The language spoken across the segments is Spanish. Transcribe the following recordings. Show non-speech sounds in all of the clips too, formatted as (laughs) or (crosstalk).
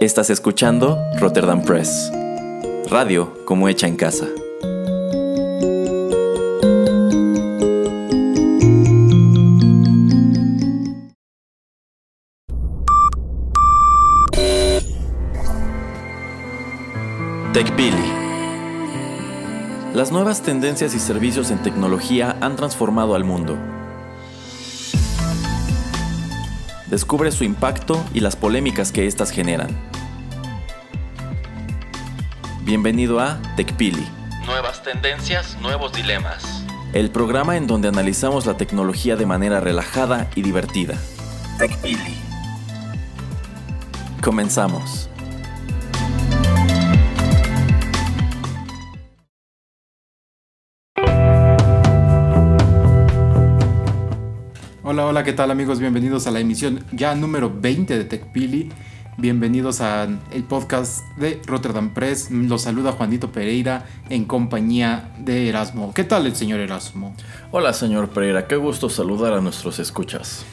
Estás escuchando Rotterdam Press. Radio como hecha en casa. TechPili. Las nuevas tendencias y servicios en tecnología han transformado al mundo. Descubre su impacto y las polémicas que éstas generan. Bienvenido a TechPili. Nuevas tendencias, nuevos dilemas. El programa en donde analizamos la tecnología de manera relajada y divertida. TechPili. Comenzamos. Hola, hola, ¿qué tal amigos? Bienvenidos a la emisión ya número 20 de TechPili. Bienvenidos al podcast de Rotterdam Press. Los saluda Juanito Pereira en compañía de Erasmo. ¿Qué tal el señor Erasmo? Hola, señor Pereira. Qué gusto saludar a nuestros escuchas.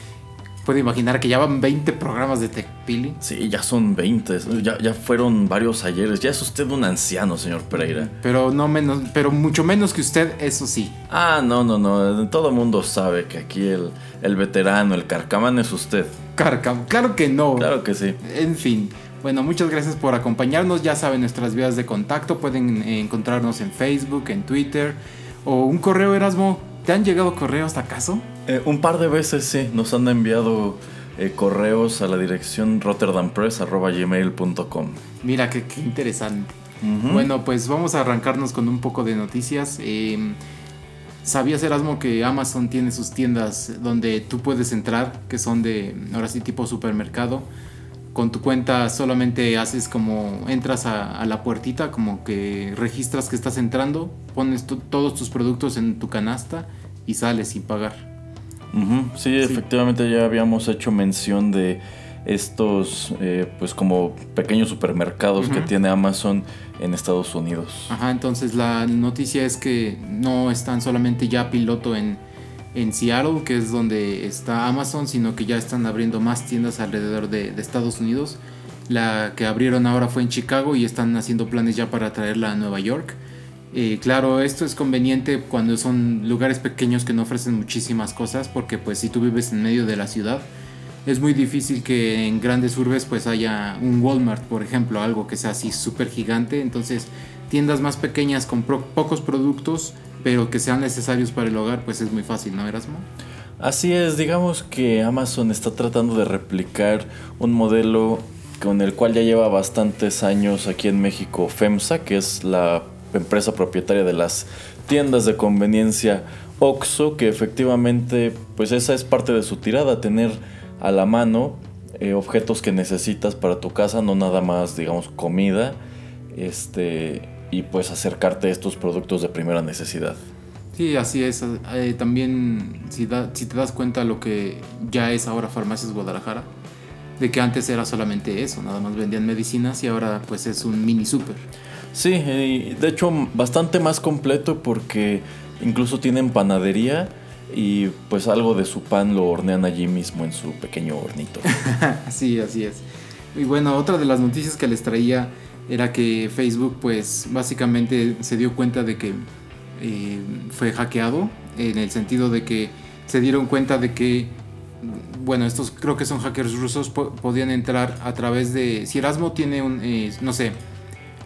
Puede imaginar que ya van 20 programas de TechPili. Sí, ya son 20. Ya, ya fueron varios ayeres. Ya es usted un anciano, señor Pereira. Pero no menos, pero mucho menos que usted, eso sí. Ah, no, no, no. Todo mundo sabe que aquí el, el veterano, el carcamán es usted. Carcam, claro que no. Claro que sí. En fin. Bueno, muchas gracias por acompañarnos. Ya saben nuestras vías de contacto. Pueden encontrarnos en Facebook, en Twitter o un correo Erasmo. ¿Te han llegado correos acaso? Eh, un par de veces sí, nos han enviado eh, correos a la dirección rotterdampress.gmail.com. Mira, qué, qué interesante. Bueno, pues vamos a arrancarnos con un poco de noticias. Eh, ¿Sabías, Erasmo, que Amazon tiene sus tiendas donde tú puedes entrar, que son de, ahora sí, tipo supermercado? Con tu cuenta solamente haces como, entras a, a la puertita, como que registras que estás entrando, pones tu- todos tus productos en tu canasta y sales sin pagar. Sí, efectivamente ya habíamos hecho mención de estos, eh, pues como pequeños supermercados que tiene Amazon en Estados Unidos. Ajá, entonces la noticia es que no están solamente ya piloto en, en Seattle, que es donde está Amazon, sino que ya están abriendo más tiendas alrededor de, de Estados Unidos. La que abrieron ahora fue en Chicago y están haciendo planes ya para traerla a Nueva York. Claro, esto es conveniente cuando son lugares pequeños que no ofrecen muchísimas cosas, porque pues si tú vives en medio de la ciudad, es muy difícil que en grandes urbes pues haya un Walmart, por ejemplo, algo que sea así súper gigante. Entonces, tiendas más pequeñas con pocos productos, pero que sean necesarios para el hogar, pues es muy fácil, ¿no, Erasmo? Así es, digamos que Amazon está tratando de replicar un modelo con el cual ya lleva bastantes años aquí en México FEMSA, que es la empresa propietaria de las tiendas de conveniencia OXO, que efectivamente pues esa es parte de su tirada, tener a la mano eh, objetos que necesitas para tu casa, no nada más digamos comida, este y pues acercarte a estos productos de primera necesidad. Sí, así es. Eh, también, si te das cuenta lo que ya es ahora Farmacias Guadalajara, de que antes era solamente eso, nada más vendían medicinas y ahora pues es un mini super. Sí, y de hecho bastante más completo porque incluso tienen panadería y pues algo de su pan lo hornean allí mismo en su pequeño hornito. (laughs) Sí, así es. Y bueno, otra de las noticias que les traía era que Facebook pues básicamente se dio cuenta de que eh, fue hackeado en el sentido de que se dieron cuenta de que bueno, estos creo que son hackers rusos po- podían entrar a través de si Erasmo tiene un eh, no sé,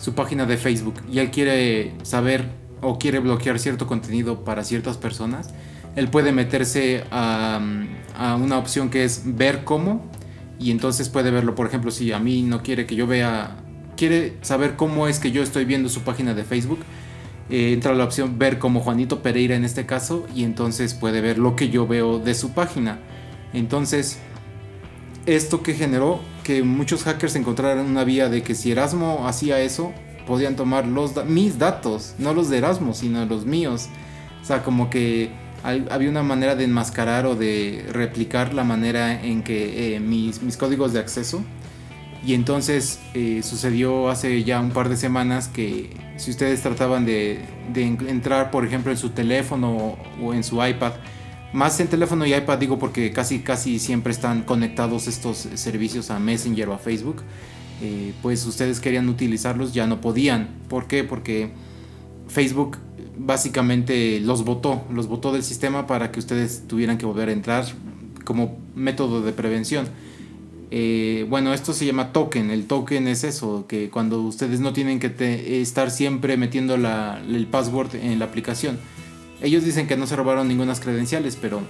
su página de Facebook y él quiere saber o quiere bloquear cierto contenido para ciertas personas, él puede meterse a, una opción que es ver cómo y entonces puede verlo. Por ejemplo, si a mí no quiere que yo vea, quiere saber cómo es que yo estoy viendo su página de Facebook, eh, entra la opción ver como Juanito Pereira en este caso y entonces puede ver lo que yo veo de su página. Entonces, esto que generó que muchos hackers encontraran una vía de que si Erasmo hacía eso, podían tomar los da- mis datos, no los de Erasmo, sino los míos. O sea, como que hay- había una manera de enmascarar o de replicar la manera en que eh, mis, mis códigos de acceso. Y entonces eh, sucedió hace ya un par de semanas que si ustedes trataban de, de en- entrar, por ejemplo, en su teléfono o en su iPad, más en teléfono y iPad digo porque casi casi siempre están conectados estos servicios a Messenger o a Facebook. eh, pues ustedes querían utilizarlos, ya no podían. ¿Por qué? Porque Facebook básicamente los votó, los votó del sistema para que ustedes tuvieran que volver a entrar como método de prevención. Eh, bueno, esto se llama token. El token es eso, que cuando ustedes no tienen que estar siempre metiendo el password en la aplicación. Ellos dicen que no se robaron ninguna credenciales, pero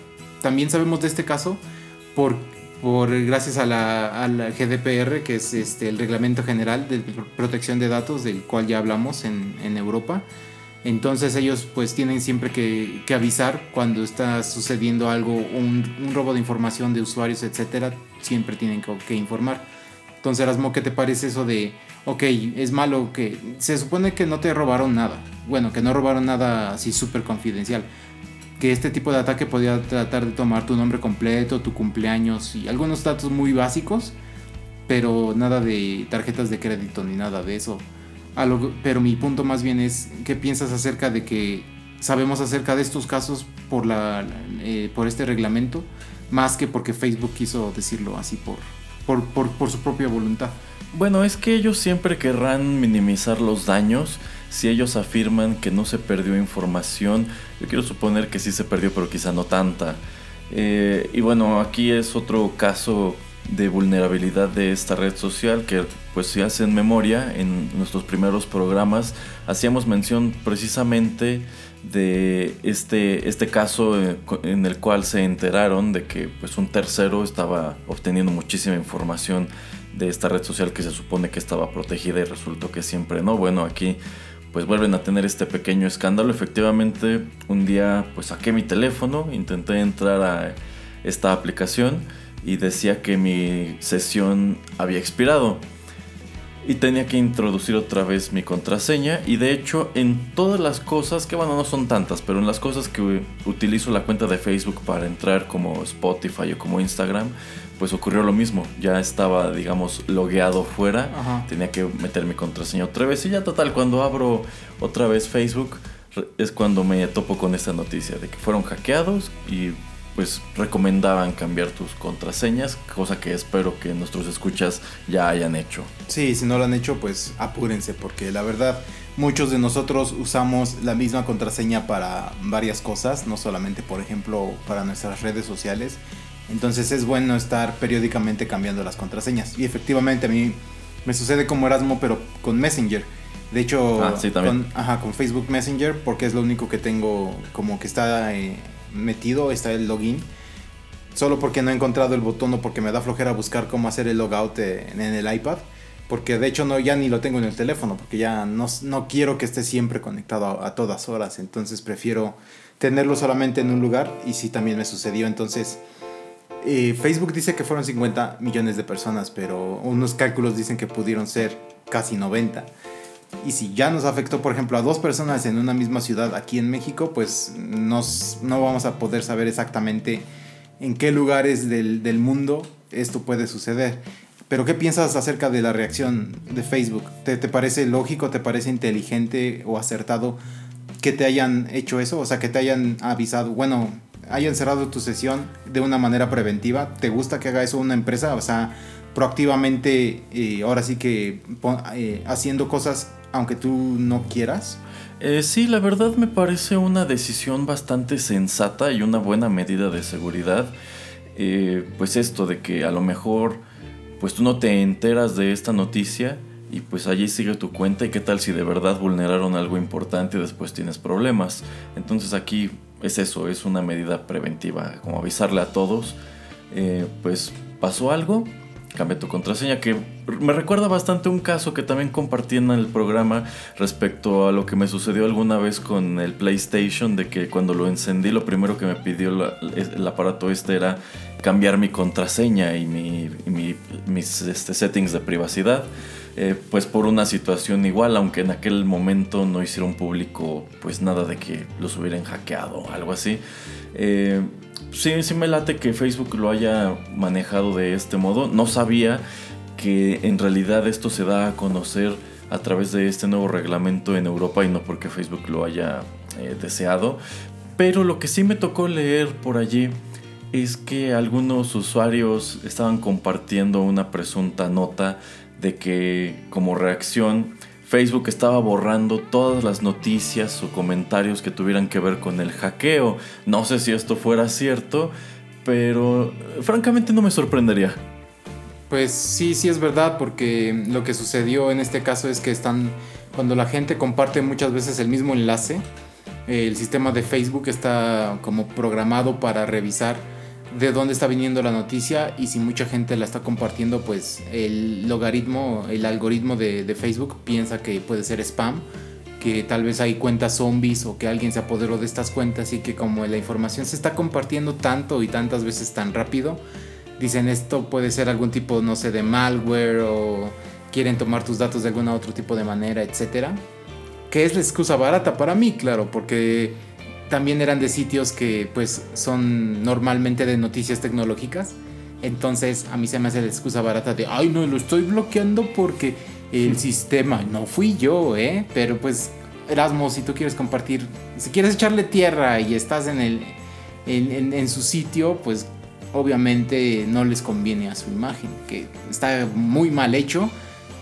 también sabemos de este caso por, por gracias a la, GDPR, que es este, el Reglamento General de Protección de Datos, del cual ya hablamos en, Europa. Entonces ellos pues tienen siempre que, avisar cuando está sucediendo algo, un, robo de información de usuarios, etcétera, siempre tienen que, informar. Entonces Erasmo, ¿qué te parece eso de, ok, es malo que se supone que no te robaron nada? Bueno, que no robaron nada así súper confidencial. Que este tipo de ataque podía tratar de tomar tu nombre completo, tu cumpleaños y algunos datos muy básicos, pero nada de tarjetas de crédito ni nada de eso pero mi punto más bien es, ¿qué piensas acerca de que sabemos acerca de estos casos por, la, eh, por este reglamento, más que porque Facebook quiso decirlo así por, por, por, su propia voluntad? Bueno, es que ellos siempre querrán minimizar los daños. Si ellos afirman que no se perdió información, yo quiero suponer que sí se perdió, pero quizá no tanta. Eh, y bueno, aquí es otro caso de vulnerabilidad de esta red social que pues si hacen memoria en nuestros primeros programas hacíamos mención precisamente de este, este caso eh, en el cual se enteraron de que pues un tercero estaba obteniendo muchísima información de esta red social que se supone que estaba protegida y resultó que siempre no. Bueno, aquí pues vuelven a tener este pequeño escándalo. Efectivamente, un día pues saqué mi teléfono, intenté entrar a esta aplicación y decía que mi sesión había expirado y tenía que introducir otra vez mi contraseña y de hecho en todas las cosas que bueno no son tantas pero en las cosas que utilizo la cuenta de Facebook para entrar como Spotify o como Instagram pues ocurrió lo mismo ya estaba digamos logueado fuera tenía que meter mi contraseña otra vez y ya total cuando abro otra vez Facebook es cuando me topo con esta noticia de que fueron hackeados y pues recomendaban cambiar tus contraseñas, cosa que espero que nuestros escuchas ya hayan hecho. Sí, si no lo han hecho, pues apúrense, porque la verdad muchos de nosotros usamos la misma contraseña para varias cosas, no solamente, por ejemplo, para nuestras redes sociales. Entonces es bueno estar periódicamente cambiando las contraseñas. Y efectivamente a mí me sucede como Erasmo, pero con Messenger. De hecho, ah, con, con, Facebook Messenger, porque es lo único que tengo como que está eh, metido, está el login. Solo porque no he encontrado el botón o porque me da flojera buscar cómo hacer el logout en el iPad. Porque de hecho no, ya ni lo tengo en el teléfono, porque ya no, no quiero que esté siempre conectado a, todas horas. Entonces prefiero tenerlo solamente en un lugar y sí también me sucedió. Entonces Facebook dice que fueron 50 millones de personas, pero unos cálculos dicen que pudieron ser casi 90. Y si ya nos afectó, por ejemplo, a dos personas en una misma ciudad aquí en México, pues nos, no vamos a poder saber exactamente en qué lugares del, del mundo esto puede suceder. Pero ¿qué piensas acerca de la reacción de Facebook? ¿Te, ¿Te, parece lógico, te parece inteligente o acertado que te hayan hecho eso? O sea, que te hayan avisado, bueno, hayan cerrado tu sesión de una manera preventiva. ¿Te gusta que haga eso una empresa? O sea, proactivamente, eh, ahora sí que eh, haciendo cosas aunque tú no quieras? Eh, sí, la verdad me parece una decisión bastante sensata y una buena medida de seguridad. Eh, pues esto de que a lo mejor pues tú no te enteras de esta noticia y pues allí sigue tu cuenta y qué tal si de verdad vulneraron algo importante y después tienes problemas. Entonces aquí es eso, es una medida preventiva, como avisarle a todos, eh, pues pasó algo, cambia tu contraseña, que me recuerda bastante un caso que también compartí en el programa respecto a lo que me sucedió alguna vez con el PlayStation, de que cuando lo encendí lo primero que me pidió el aparato este era cambiar mi contraseña y, mis este, settings de privacidad. Eh, pues por una situación igual, aunque en aquel momento no hicieron público pues nada de que los hubieran hackeado o algo así. Eh, sí, sí me late que Facebook lo haya manejado de este modo. No sabía que en realidad esto se da a conocer a través de este nuevo reglamento en Europa y no porque Facebook lo haya eh, deseado. Pero lo que sí me tocó leer por allí es que algunos usuarios estaban compartiendo una presunta nota de que como reacción Facebook estaba borrando todas las noticias o comentarios que tuvieran que ver con el hackeo. No sé si esto fuera cierto, pero francamente no me sorprendería. Pues sí, sí es verdad, porque lo que sucedió en este caso es que están, cuando la gente comparte muchas veces el mismo enlace, el sistema de Facebook está como programado para revisar de dónde está viniendo la noticia y si mucha gente la está compartiendo, pues el logaritmo, el algoritmo de, Facebook piensa que puede ser spam, que tal vez hay cuentas zombies o que alguien se apoderó de estas cuentas y que como la información se está compartiendo tanto y tantas veces tan rápido, dicen esto puede ser algún tipo, no sé, de malware o quieren tomar tus datos de algún otro tipo de manera, etcétera. Que es la excusa barata para mí, claro, porque también eran de sitios que pues son normalmente de noticias tecnológicas. Entonces a mí se me hace la excusa barata de, ay no, lo estoy bloqueando porque el sistema, no fui yo, ¿eh? Pero pues Erasmo, si tú quieres compartir, si quieres echarle tierra y estás en, el, en, en su sitio, pues obviamente no les conviene a su imagen, que está muy mal hecho.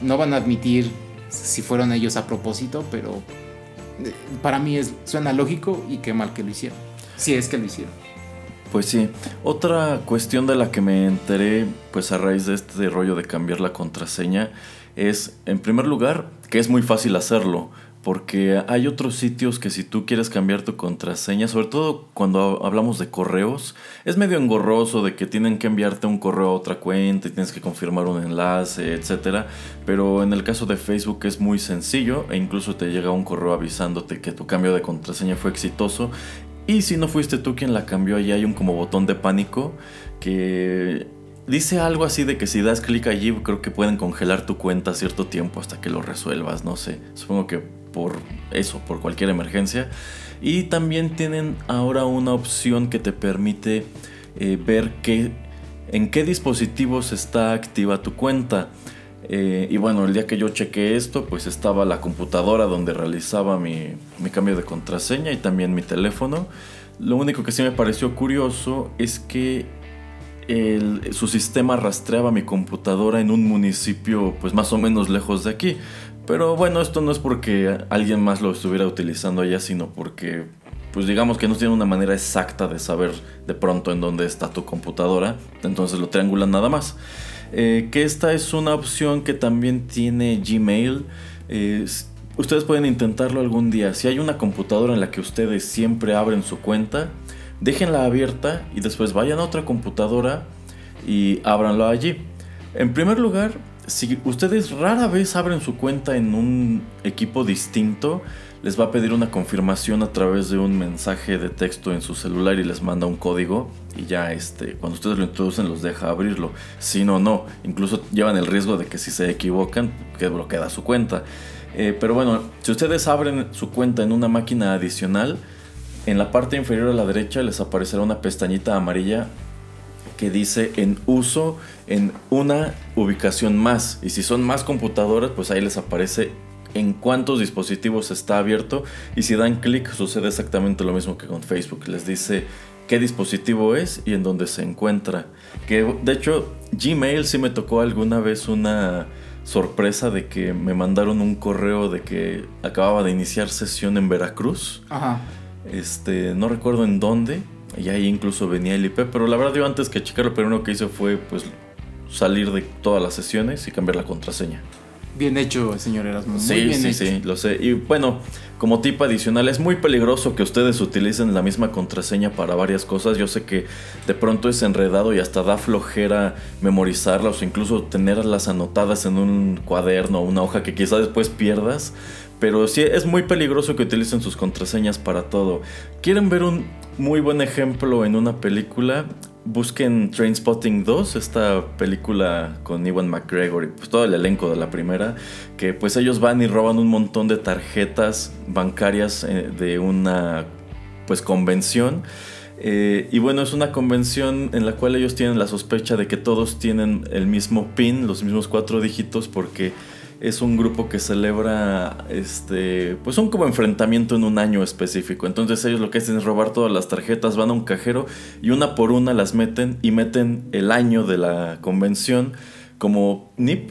No van a admitir si fueron ellos a propósito, pero para mí es, suena lógico y qué mal que lo hicieron. Si es que lo hicieron. Pues sí, otra cuestión de la que me enteré, pues a raíz de este rollo de cambiar la contraseña, es, en primer lugar, que es muy fácil hacerlo. Porque hay otros sitios que si tú quieres cambiar tu contraseña, sobre todo cuando hablamos de correos, es medio engorroso de que tienen que enviarte un correo a otra cuenta y tienes que confirmar un enlace, etc. Pero en el caso de Facebook es muy sencillo e incluso te llega un correo avisándote que tu cambio de contraseña fue exitoso. Y si no fuiste tú quien la cambió, ahí hay un como botón de pánico que dice algo así de que si das clic allí creo que pueden congelar tu cuenta cierto tiempo hasta que lo resuelvas, no sé. Supongo que por eso, por cualquier emergencia. Y también tienen ahora una opción que te permite eh, ver qué, en qué dispositivos está activa tu cuenta. Eh, y bueno, el día que yo chequé esto, pues estaba la computadora donde realizaba mi, mi cambio de contraseña y también mi teléfono. Lo único que sí me pareció curioso es que su sistema rastreaba mi computadora en un municipio pues más o menos lejos de aquí. Pero bueno, esto no es porque alguien más lo estuviera utilizando allá, sino porque, pues digamos que no tiene una manera exacta de saber de pronto en dónde está tu computadora, entonces lo triangulan nada más. Eh, que esta es una opción que también tiene Gmail. ustedes pueden intentarlo algún día. Si hay una computadora en la que ustedes siempre abren su cuenta, déjenla abierta y después vayan a otra computadora y ábranlo allí. En primer lugar, si ustedes rara vez abren su cuenta en un equipo distinto, les va a pedir una confirmación a través de un mensaje de texto en su celular y les manda un código y ya este, cuando ustedes lo introducen los deja abrirlo. Si no, no. Incluso llevan el riesgo de que si se equivocan, que bloquea su cuenta. Eh, pero bueno, si ustedes abren su cuenta en una máquina adicional, en la parte inferior a la derecha les aparecerá una pestañita amarilla que dice en uso en una ubicación más. Y si son más computadoras, pues ahí les aparece en cuántos dispositivos está abierto. Y si dan clic, sucede exactamente lo mismo que con Facebook. Les dice qué dispositivo es y en dónde se encuentra. Que de hecho, Gmail sí me tocó alguna vez una sorpresa de que me mandaron un correo de que acababa de iniciar sesión en Veracruz. Ajá. Este, no recuerdo en dónde y ahí incluso venía el IP, pero la verdad yo antes que checar lo primero que hice fue pues salir de todas las sesiones y cambiar la contraseña. Bien hecho, señor Erasmo. sí, bien sí, sí, lo sé. Y bueno, como tip adicional, es muy peligroso que ustedes utilicen la misma contraseña para varias cosas. Yo sé que de pronto es enredado y hasta da flojera memorizarlas o incluso tenerlas anotadas en un cuaderno o una hoja que quizás después pierdas. Pero sí es muy peligroso que utilicen sus contraseñas para todo. ¿Quieren ver un muy buen ejemplo en una película? Busquen Trainspotting 2, esta película con Iwan McGregor y pues todo el elenco de la primera, que pues ellos van y roban un montón de tarjetas bancarias eh, de una pues convención. Eh, y bueno, es una convención en la cual ellos tienen la sospecha de que todos tienen el mismo PIN, los mismos cuatro dígitos, porque es un grupo que celebra este pues un como enfrentamiento en un año específico. Entonces ellos lo que hacen es robar todas las tarjetas, van a un cajero y una por una las meten y meten el año de la convención como NIP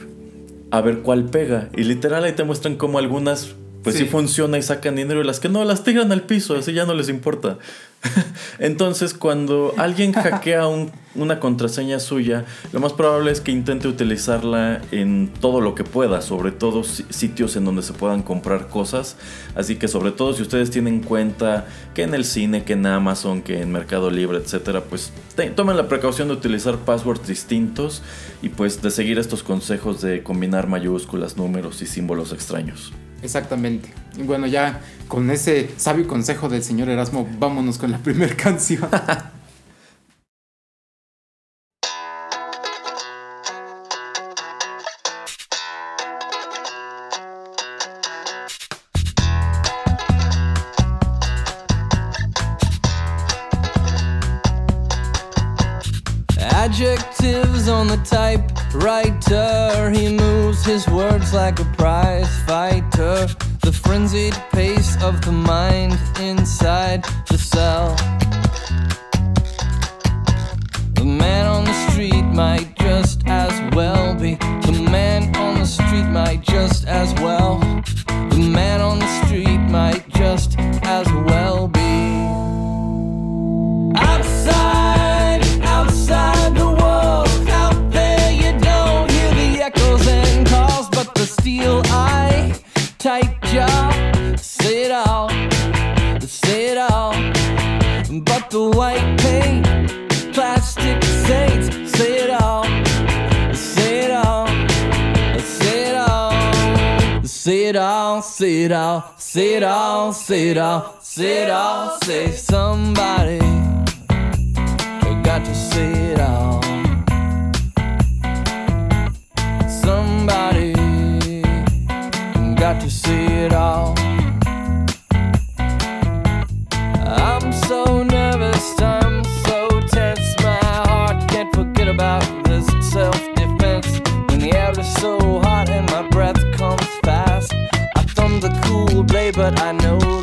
a ver cuál pega. Y literal ahí te muestran como algunas pues sí. funciona y sacan dinero y las que no las tiran al piso, así ya no les importa. (laughs) Entonces, cuando alguien hackea una contraseña suya, lo más probable es que intente utilizarla en todo lo que pueda, sobre todo sitios en donde se puedan comprar cosas. Así que, sobre todo, si ustedes tienen cuenta que en el cine, que en Amazon, que en Mercado Libre, etcétera, pues tomen la precaución de utilizar passwords distintos y pues de seguir estos consejos de combinar mayúsculas, números y símbolos extraños. Exactamente. Y bueno, ya con ese sabio consejo del señor Erasmo, vámonos con la primera canción. (laughs) Adjectives on the typewriter. He moves his words like a prize fighter. The frenzied pace of the mind inside the cell. The man on the street might just as well be. The man on the street might just as well. The man on the street might just as white paint, plastic saints, say it all, say it all, say it all, say it all, say it all, say it all, say it all, say it all, say somebody got to say it all. Somebody got to see it all. So nervous, I'm so tense. My heart can't forget about this self defense. When the air is so hot and my breath comes fast, I thumb the cool blade, but I know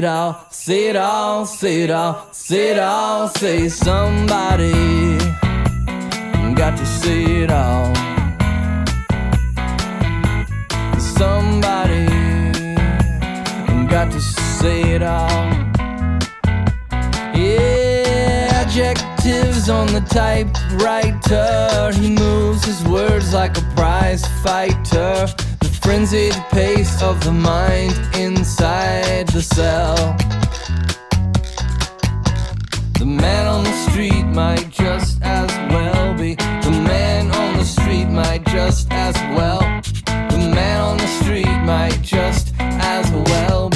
sit down, sit down, sit down, sit down, say somebody got to sit down. Somebody got to sit down. Yeah, adjectives on the typewriter. He moves his words like a prize fighter. Frenzied pace of the mind inside the cell. The man on the street might just as well be. The man on the street might just as well. The man on the street might just as well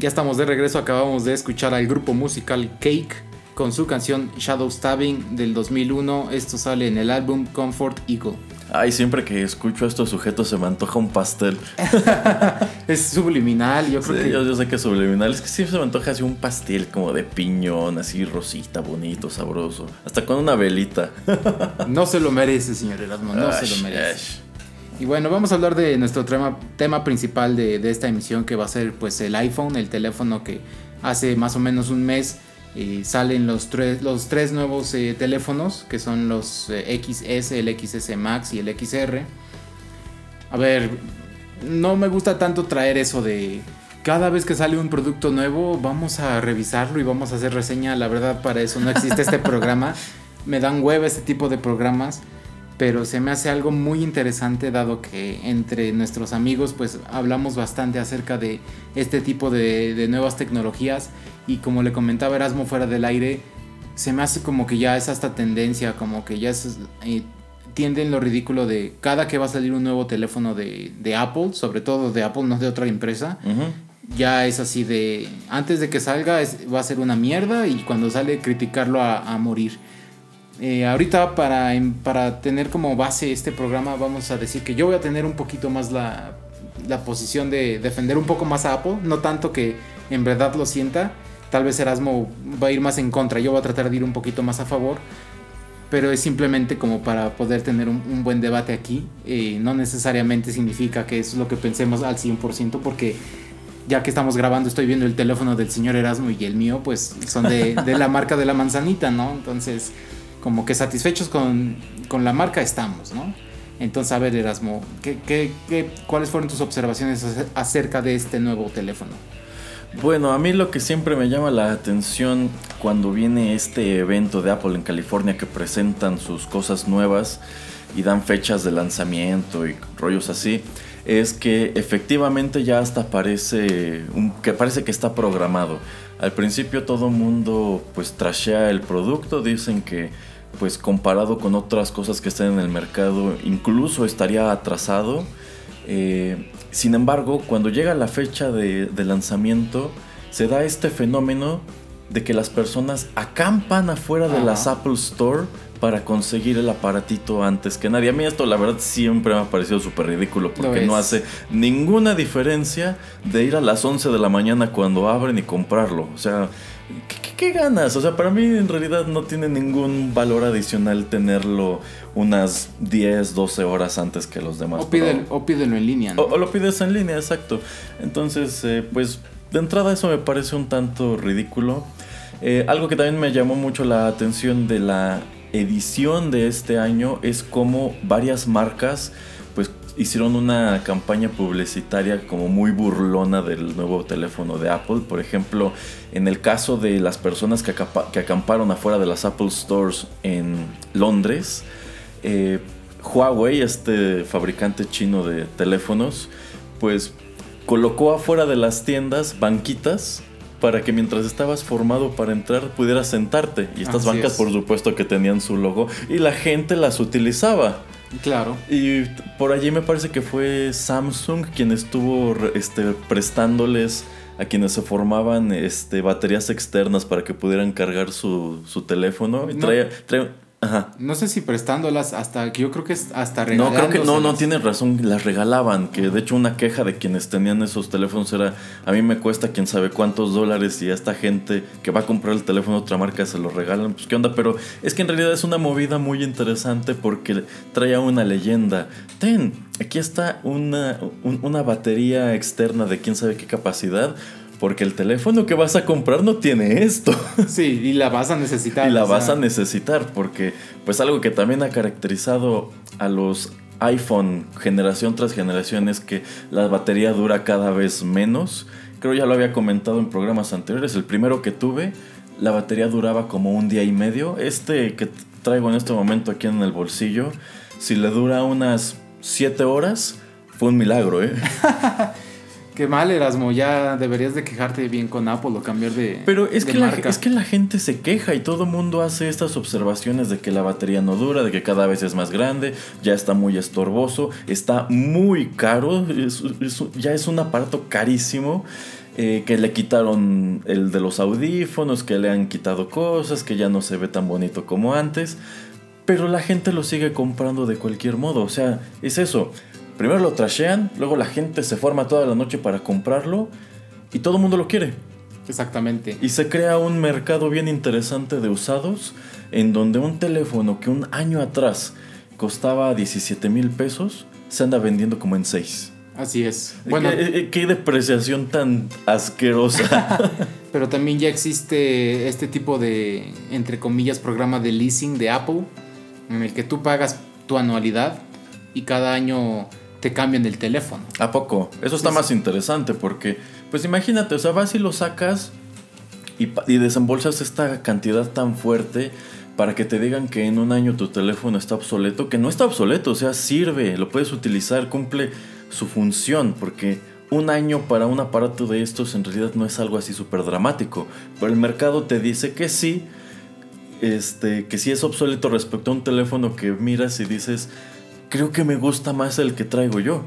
Ya estamos de regreso, acabamos de escuchar al grupo musical Cake con su canción Shadow Stabbing del 2001. Esto sale en el álbum Comfort Eagle. Ay, siempre que escucho a estos sujetos se me antoja un pastel. (laughs) Es subliminal, yo creo Sí, que... yo, yo sé que es subliminal. Es que sí se me antoja así un pastel como de piñón, así rosita, bonito, sabroso. Hasta con una velita. (laughs) No se lo merece, señor Erasmo, no se lo merece. ash. Y bueno, vamos a hablar de nuestro tema, tema principal de, de esta emisión que va a ser pues el iPhone, el teléfono que hace más o menos un mes eh, salen los tres, los tres nuevos eh, teléfonos que son los eh, XS, el XS Max y el XR. A ver, no me gusta tanto traer eso de cada vez que sale un producto nuevo vamos a revisarlo y vamos a hacer reseña. La verdad para eso no existe este (laughs) programa. Me dan hueva este tipo de programas. Pero se me hace algo muy interesante dado que entre nuestros amigos pues hablamos bastante acerca de este tipo de, de nuevas tecnologías y como le comentaba Erasmo fuera del aire, se me hace como que ya es hasta tendencia, como que ya es, eh, tiende en lo ridículo de cada que va a salir un nuevo teléfono de, de Apple, sobre todo de Apple, no de otra empresa, ya es así de antes de que salga es- va a ser una mierda y cuando sale criticarlo a, a morir. Eh, ahorita para, para tener como base este programa vamos a decir que yo voy a tener un poquito más la, la posición de defender un poco más a Apple, no tanto que en verdad lo sienta, tal vez Erasmo va a ir más en contra, yo voy a tratar de ir un poquito más a favor, pero es simplemente como para poder tener un, buen debate aquí, eh, no necesariamente significa que es lo que pensemos al 100% porque ya que estamos grabando, estoy viendo el teléfono del señor Erasmo y el mío, pues son de la marca de la manzanita, ¿no? Entonces, como que satisfechos con, con la marca estamos, ¿no? Entonces, a ver, Erasmo, ¿qué, qué, qué- cuáles fueron tus observaciones ace- acerca de este nuevo teléfono? Bueno, a mí lo que siempre me llama la atención cuando viene este evento de Apple en California que presentan sus cosas nuevas y dan fechas de lanzamiento y rollos así, es que efectivamente ya hasta parece un- que parece que está programado. Al principio todo mundo pues trashea el producto, dicen que pues comparado con otras cosas que están en el mercado incluso estaría atrasado. Eh, sin embargo, cuando llega la fecha de, de lanzamiento, se da este fenómeno de que las personas acampan afuera de las Apple Store para conseguir el aparatito antes que nadie. A mí esto la verdad siempre me ha parecido súper ridículo porque no hace ninguna diferencia de ir a las 11 de la mañana cuando abren y comprarlo. O sea, ¿qué, qué- qué ganas? O sea, para mí en realidad no tiene ningún valor adicional tenerlo unas 10, 12 horas antes que los demás. O, pídelo, pero- o pídelo en línea, ¿no? o, o lo pides en línea, exacto. Entonces, eh, pues de entrada eso me parece un tanto ridículo. Eh, algo que también me llamó mucho la atención de la edición de este año es cómo varias marcas pues hicieron una campaña publicitaria como muy burlona del nuevo teléfono de Apple. Por ejemplo, en el caso de las personas que acamparon afuera de las Apple Stores en Londres, eh, Huawei, este fabricante chino de teléfonos, pues colocó afuera de las tiendas banquitas para que mientras estabas formado para entrar pudieras sentarte. Y estas Así bancas, es. por supuesto, que tenían su logo y la gente las utilizaba. Claro. Y por allí me parece que fue Samsung quien estuvo este, prestándoles a quienes se formaban este, baterías externas para que pudieran cargar su, su teléfono. Y No. traía- traía- ajá. No sé si prestándolas hasta, que yo creo que es hasta No, creo que no, no tienes razón, las regalaban, que de hecho una queja de quienes tenían esos teléfonos era, a mí me cuesta quién sabe cuántos dólares y a esta gente que va a comprar el teléfono de otra marca se lo regalan, pues qué onda, pero es que en realidad es una movida muy interesante porque trae una leyenda. Ten, aquí está una, un- una batería externa de quién sabe qué capacidad. Porque el teléfono que vas a comprar no tiene esto. (laughs) Sí, y la vas a necesitar. Y la sea, vas a necesitar porque pues algo que también ha caracterizado a los iPhone generación tras generación es que la batería dura cada vez menos. Creo ya lo había comentado en programas anteriores. El primero que tuve, la batería duraba como un día y medio. Este que traigo en este momento aquí en el bolsillo, si le dura unas 7 horas, fue un milagro, ¿eh? (laughs) Qué mal, Erasmo. Ya deberías de quejarte bien con Apple o cambiar de. Pero es de que, la, es que la gente se queja y todo el mundo hace estas observaciones de que la batería no dura, de que cada vez es más grande, ya está muy estorboso, está muy caro, es- es- ya es un aparato carísimo. eh, que le quitaron el de los audífonos, que le han quitado cosas, que ya no se ve tan bonito como antes. Pero la gente lo sigue comprando de cualquier modo. O sea, es eso. Primero lo trashean, luego la gente se forma toda la noche para comprarlo y todo el mundo lo quiere. Exactamente. Y se crea un mercado bien interesante de usados en donde un teléfono que un año atrás costaba 17 mil pesos se anda vendiendo como en 6. Así es. Bueno, ¿Qué, qué depreciación tan asquerosa. (laughs) pero también ya existe este tipo de, entre comillas, programa de leasing de Apple, en el que tú pagas tu anualidad y cada año te cambian el teléfono. ¿A poco? Eso está Sí, más interesante porque, pues imagínate, o sea, vas y lo sacas y, y desembolsas esta cantidad tan fuerte para que te digan que en un año tu teléfono está obsoleto, que no está obsoleto, o sea, sirve, lo puedes utilizar, cumple su función, porque un año para un aparato de estos en realidad no es algo así súper dramático, pero el mercado te dice que sí, este, que sí es obsoleto respecto a un teléfono que miras y dices, creo que me gusta más el que traigo yo.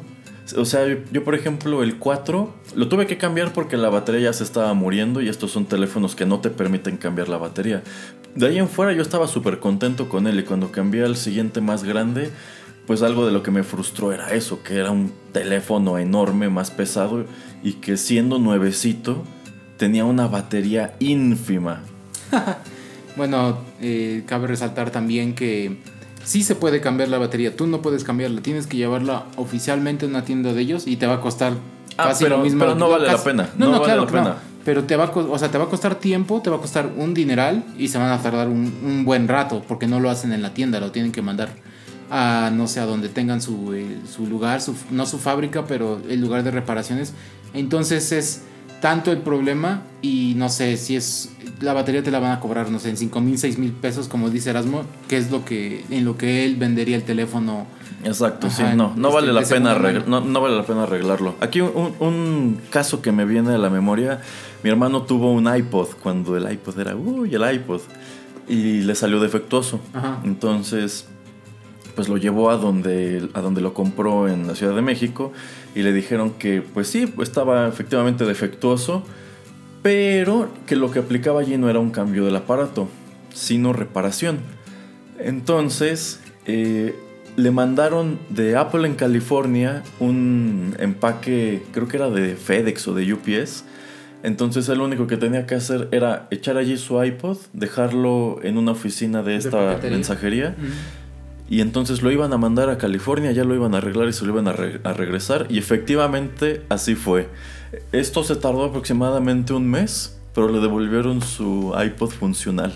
O sea, yo, por ejemplo el 4 lo tuve que cambiar porque la batería ya se estaba muriendo y estos son teléfonos que no te permiten cambiar la batería. De ahí en fuera yo estaba súper contento con él y cuando cambié al siguiente más grande, pues algo de lo que me frustró era eso, que era un teléfono enorme, más pesado y que siendo nuevecito tenía una batería ínfima. (laughs) Bueno, eh, cabe resaltar también que sí se puede cambiar la batería. Tú no puedes cambiarla, tienes que llevarla oficialmente a una tienda de ellos y te va a costar Ah, casi pero- lo mismo. pero no vale la pena, No, no no, vale claro la no. pena. Pero te va, a, o sea, te va a costar tiempo, te va a costar un dineral y se van a tardar un, un buen rato porque no lo hacen en la tienda, lo tienen que mandar a no sé a donde tengan su, eh, su lugar, su- no su fábrica, pero el lugar de reparaciones. Entonces es tanto el problema y no sé si es la batería te la van a cobrar no sé en 5 mil 6 mil pesos como dice Erasmo que es lo que en lo que él vendería el teléfono Exacto, Ajá, sí, no, no este, vale la pena no, no vale la pena arreglarlo. Aquí un, un caso que me viene a la memoria, mi hermano tuvo un iPod cuando el iPod era, uy, el iPod, y le salió defectuoso. Ajá. Entonces, pues lo llevó a donde, a donde lo compró en la Ciudad de México y le dijeron que, pues sí, estaba efectivamente defectuoso, pero que lo que aplicaba allí no era un cambio del aparato, sino reparación. Entonces, eh, le mandaron de Apple en California un empaque, creo que era de FedEx o de UPS. Entonces él lo único que tenía que hacer era echar allí su iPod, dejarlo en una oficina de esta paquetería. mensajería y entonces lo iban a mandar a California, ya lo iban a arreglar y se lo iban a, re- a regresar. Y efectivamente así fue. Esto se tardó aproximadamente un mes, pero le devolvieron su iPod funcional.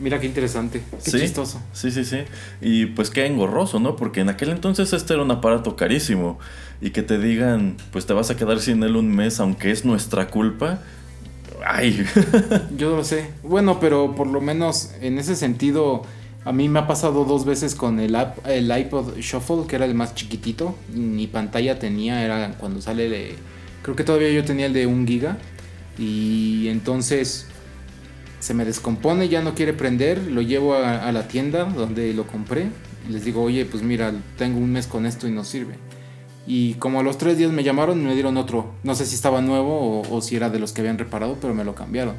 Mira qué interesante, qué Sí, chistoso. Sí, sí, sí. Y pues qué engorroso, ¿no? Porque en aquel entonces este era un aparato carísimo. Y que te digan, pues te vas a quedar sin él un mes, aunque es nuestra culpa. Ay, (laughs) Yo lo sé. Bueno, pero por lo menos en ese sentido, a mí me ha pasado dos veces con el, iPod Shuffle, que era el más chiquitito. Ni pantalla tenía, era cuando sale de... Creo que todavía yo tenía el de un giga. Y entonces se me descompone, ya no quiere prender. Lo llevo a, la tienda donde lo compré. Y les digo, oye, pues mira, tengo un mes con esto y no sirve. Y como a los tres días me llamaron y me dieron otro. No sé si estaba nuevo o si era de los que habían reparado, pero me lo cambiaron.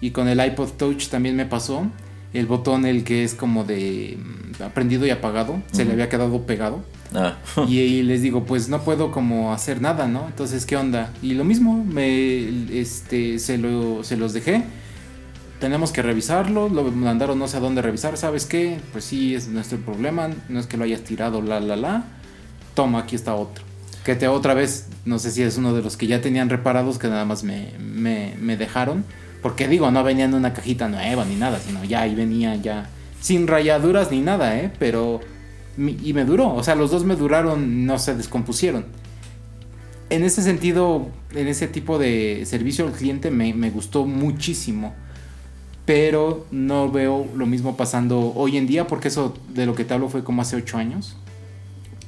Y con el iPod Touch también me pasó. El botón, el que es como de mm, prendido y apagado, se le había quedado pegado. ah, Y, (laughs) y les digo, pues no puedo como hacer nada, ¿no? Entonces, ¿qué onda? Y lo mismo, me, este, se, lo, se los dejé. Tenemos que revisarlo, lo mandaron no sé a dónde revisar, ¿sabes qué? Pues sí, es nuestro problema, no es que lo hayas tirado, la, la, la. Toma, aquí está otro. Que te otra vez, no sé si es uno de los que ya tenían reparados que nada más me, me, me dejaron. Porque digo, no venía en una cajita nueva ni nada, sino ya ahí venía ya sin rayaduras ni nada, ¿eh? Pero... Y me duró, o sea, los dos me duraron, no se descompusieron. En ese sentido, en ese tipo de servicio al cliente me, me gustó muchísimo. Pero no veo lo mismo pasando hoy en día, porque eso de lo que te hablo fue como hace 8 años.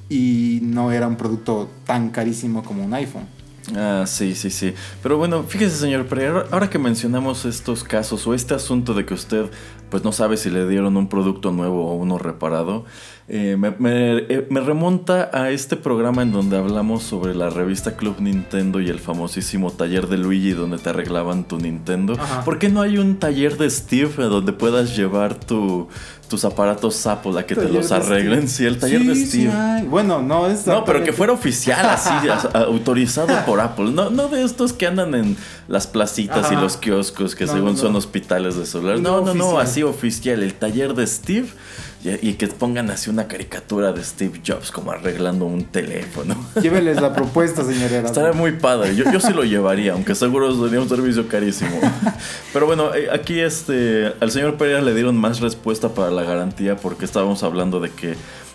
Y no era un producto tan carísimo como un iPhone. Ah, sí, sí, sí. Pero bueno, fíjese, señor Pereira, ahora que mencionamos estos casos o este asunto de que usted pues no sabe si le dieron un producto nuevo o uno reparado, eh, me, me- eh, me remonta a este programa en donde hablamos sobre la revista Club Nintendo y el famosísimo taller de Luigi donde te arreglaban tu Nintendo. Ajá. ¿Por qué no hay un taller de Steve donde puedas llevar tu, tus aparatos Apple a que te los arreglen? Steve. Sí, el taller de Sí, Steve. Bueno, no es. No, pero que fuera oficial, así, (laughs) autorizado por Apple. No, no de estos que andan en las placitas y los kioscos que No, según no. son hospitales de celular. No, No, no, no, así oficial. El taller de Steve y, y que pongan así una caricatura de Steve Jobs como arreglando un teléfono. (laughs) Lléveles la propuesta, señora. Estaría muy padre. Yo, yo sí lo llevaría, aunque seguro sería un servicio carísimo. (laughs) Pero bueno, eh, aquí este al señor Pereira le dieron más respuesta para la garantía porque estábamos hablando de que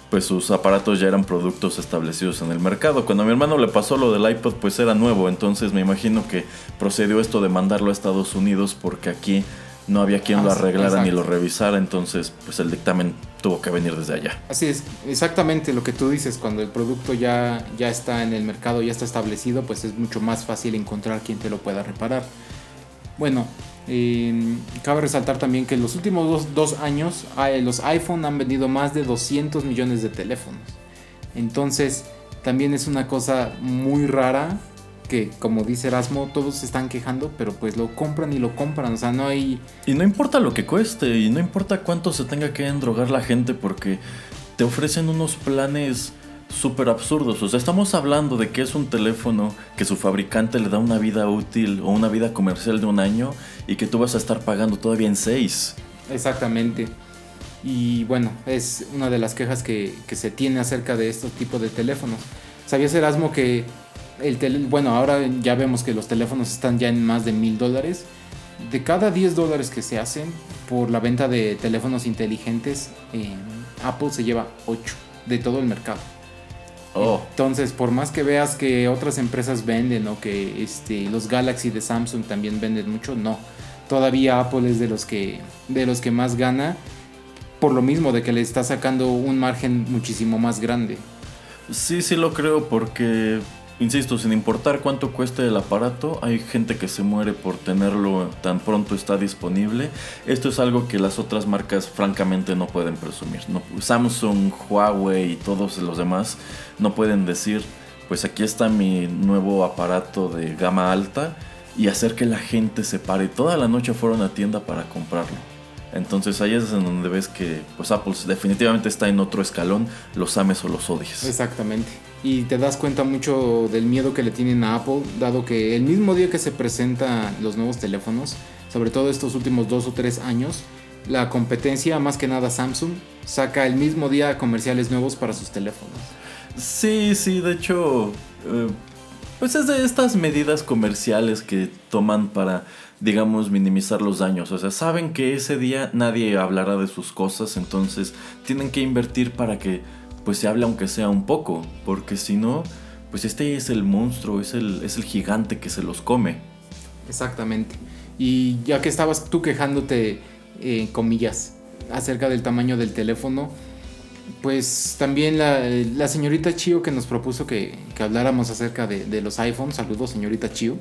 pues sus aparatos ya eran productos establecidos en el mercado. Cuando a mi hermano le pasó lo del iPod, pues era nuevo, entonces me imagino que procedió esto de mandarlo a Estados Unidos porque aquí no había quien Ah, lo sí, arreglara ni lo revisara, entonces pues el dictamen tuvo que venir desde allá. Así es, exactamente lo que tú dices, cuando el producto ya, ya está en el mercado, ya está establecido, pues es mucho más fácil encontrar quien te lo pueda reparar. Bueno, eh, cabe resaltar también que en los últimos dos, dos años eh, los iPhone han vendido más de 200 millones de teléfonos. Entonces, también es una cosa muy rara que, como dice Erasmo, todos se están quejando, pero pues lo compran y lo compran. O sea, no hay... Y no importa lo que cueste, y no importa cuánto se tenga que endrogar la gente, porque te ofrecen unos planes súper absurdos. O sea, estamos hablando de que es un teléfono que su fabricante le da una vida útil o una vida comercial de un año y que tú vas a estar pagando todavía en seis. Exactamente. Y bueno, es una de las quejas que, que se tiene acerca de estos tipos de teléfonos. ¿Sabías, Erasmo, que el bueno, ahora ya vemos que los teléfonos están ya en más de mil dólares? De cada 10 dólares que se hacen por la venta de teléfonos inteligentes, eh, Apple se lleva 8 de todo el mercado. Oh, Entonces, por más que veas que otras empresas venden o que este, los Galaxy de Samsung también venden mucho, no. Todavía Apple es de los que, de los que más gana. Por lo mismo de que le está sacando un margen muchísimo más grande. sí, sí lo creo porque, insisto, sin importar cuánto cueste el aparato, hay gente que se muere por tenerlo tan pronto está disponible. Esto es algo que las otras marcas francamente no pueden presumir. Samsung, Huawei y todos los demás no pueden decir, pues aquí está mi nuevo aparato de gama alta y hacer que la gente se pare toda la noche fuera a una tienda para comprarlo. Entonces ahí es en donde ves que pues Apple definitivamente está en otro escalón, los ames o los odies. Exactamente. Y te das cuenta mucho del miedo que le tienen a Apple, dado que el mismo día que se presentan los nuevos teléfonos, sobre todo estos últimos dos o tres años, la competencia, más que nada Samsung, saca el mismo día comerciales nuevos para sus teléfonos. Sí, sí, de hecho, eh, pues es de estas medidas comerciales que toman para, digamos, minimizar los daños. O sea, saben que ese día nadie hablará de sus cosas, entonces tienen que invertir para que, pues, se hable aunque sea un poco, porque si no, pues este es el monstruo, es el, es el gigante que se los come. Exactamente. Y ya que estabas tú quejándote, eh, comillas, acerca del tamaño del teléfono, pues también la, señorita Chio que nos propuso que, que habláramos acerca de, de los iPhones, saludos señorita Chio,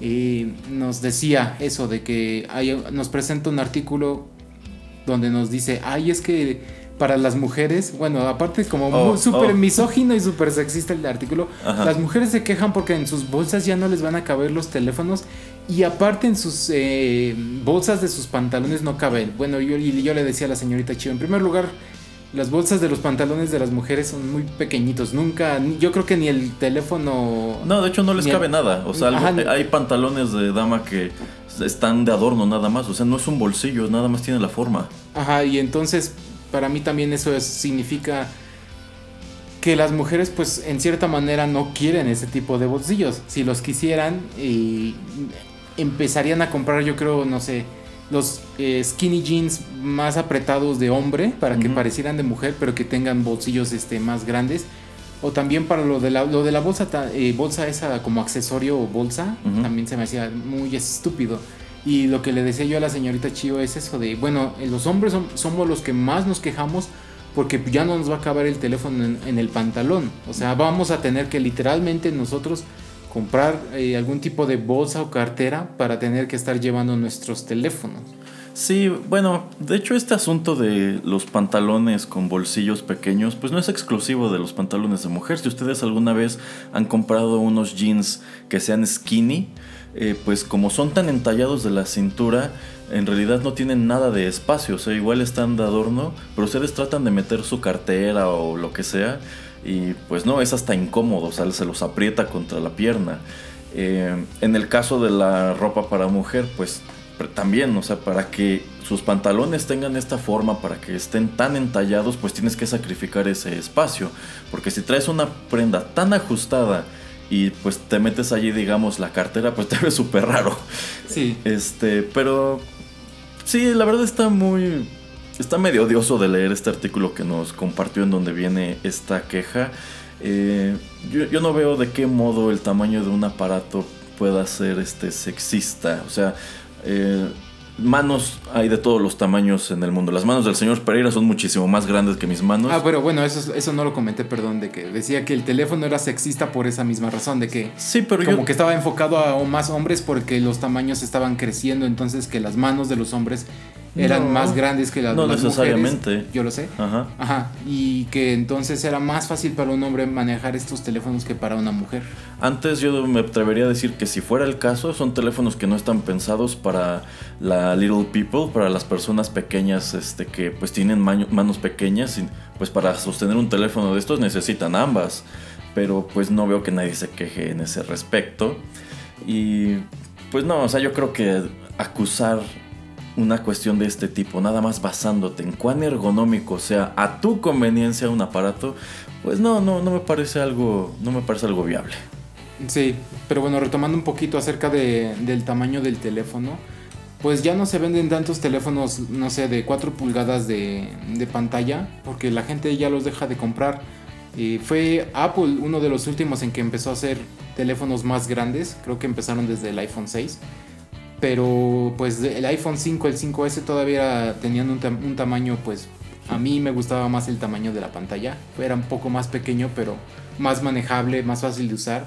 eh, nos decía eso de que hay- nos presenta un artículo donde nos dice, ay, es que para las mujeres, bueno, aparte como Oh, muy- súper oh. misógino y súper sexista el artículo, Ajá. las mujeres se quejan porque en sus bolsas ya no les van a caber los teléfonos y aparte en sus eh, bolsas de sus pantalones no caben. Bueno, yo, y yo le decía a la señorita Chio, en primer lugar, las bolsas de los pantalones de las mujeres son muy pequeñitos. Nunca, yo creo que ni el teléfono... No, de hecho no les cabe nada. O sea, algo- hay pantalones de dama que están de adorno nada más. O sea, no es un bolsillo, nada más tiene la forma. Ajá, y entonces para mí también eso es- significa que las mujeres pues en cierta manera no quieren ese tipo de bolsillos. Si los quisieran, y empezarían a comprar yo creo, no sé, los eh, skinny jeans más apretados de hombre para que parecieran de mujer pero que tengan bolsillos este, más grandes. O también para lo de la, lo de la bolsa, eh, bolsa esa como accesorio o bolsa, también se me hacía muy estúpido. Y lo que le decía yo a la señorita Chio es eso de, bueno, eh, los hombres som- somos los que más nos quejamos porque ya no nos va a acabar el teléfono en, en el pantalón. O sea, vamos a tener que literalmente nosotros comprar eh, algún tipo de bolsa o cartera para tener que estar llevando nuestros teléfonos. Sí, bueno, de hecho este asunto de los pantalones con bolsillos pequeños, pues no es exclusivo de los pantalones de mujer. Si ustedes alguna vez han comprado unos jeans que sean skinny, eh, pues como son tan entallados de la cintura, en realidad no tienen nada de espacio, o sea, igual están de adorno, pero ustedes tratan de meter su cartera o lo que sea, y pues no, es hasta incómodo, o sea, se los aprieta contra la pierna. Eh, en el caso de la ropa para mujer, pues también, o sea, para que sus pantalones tengan esta forma, para que estén tan entallados, pues tienes que sacrificar ese espacio. Porque si traes una prenda tan ajustada y pues te metes allí, digamos, la cartera, pues (laughs) te ve súper raro. Sí. Este, pero sí, la verdad está muy... Está medio odioso de leer este artículo que nos compartió en donde viene esta queja. Eh, yo, yo no veo de qué modo el tamaño de un aparato pueda ser este, sexista. O sea, eh, manos hay de todos los tamaños en el mundo. Las manos del señor Pereira son muchísimo más grandes que mis manos. Ah, pero bueno, eso, eso no lo comenté, perdón, de que decía que el teléfono era sexista por esa misma razón, de que sí, pero como yo... que estaba enfocado a más hombres porque los tamaños estaban creciendo, entonces que las manos de los hombres eran No. más grandes que las No las necesariamente. mujeres. Yo lo sé. Ajá. Ajá, y que entonces era más fácil para un hombre manejar estos teléfonos que para una mujer. Antes yo me atrevería a decir que si fuera el caso, son teléfonos que no están pensados para la little people, para las personas pequeñas este, que pues tienen maño- manos pequeñas y pues para sostener un teléfono de estos necesitan ambas. Pero pues no veo que nadie se queje en ese respecto. Y pues no, o sea, yo creo que acusar una cuestión de este tipo, nada más basándote en cuán ergonómico sea a tu conveniencia un aparato, pues no, no, no me parece algo, no me parece algo viable. Sí, pero bueno, retomando un poquito acerca de- del tamaño del teléfono, pues ya no se venden tantos teléfonos, no sé, de 4 pulgadas de, de pantalla, porque la gente ya los deja de comprar. Eh, fue Apple uno de los últimos en que empezó a hacer teléfonos más grandes, creo que empezaron desde el iPhone 6. Pero pues el iPhone 5, el 5S todavía tenían un tamaño pues a mí me gustaba más el tamaño de la pantalla. Era un poco más pequeño pero más manejable, más fácil de usar.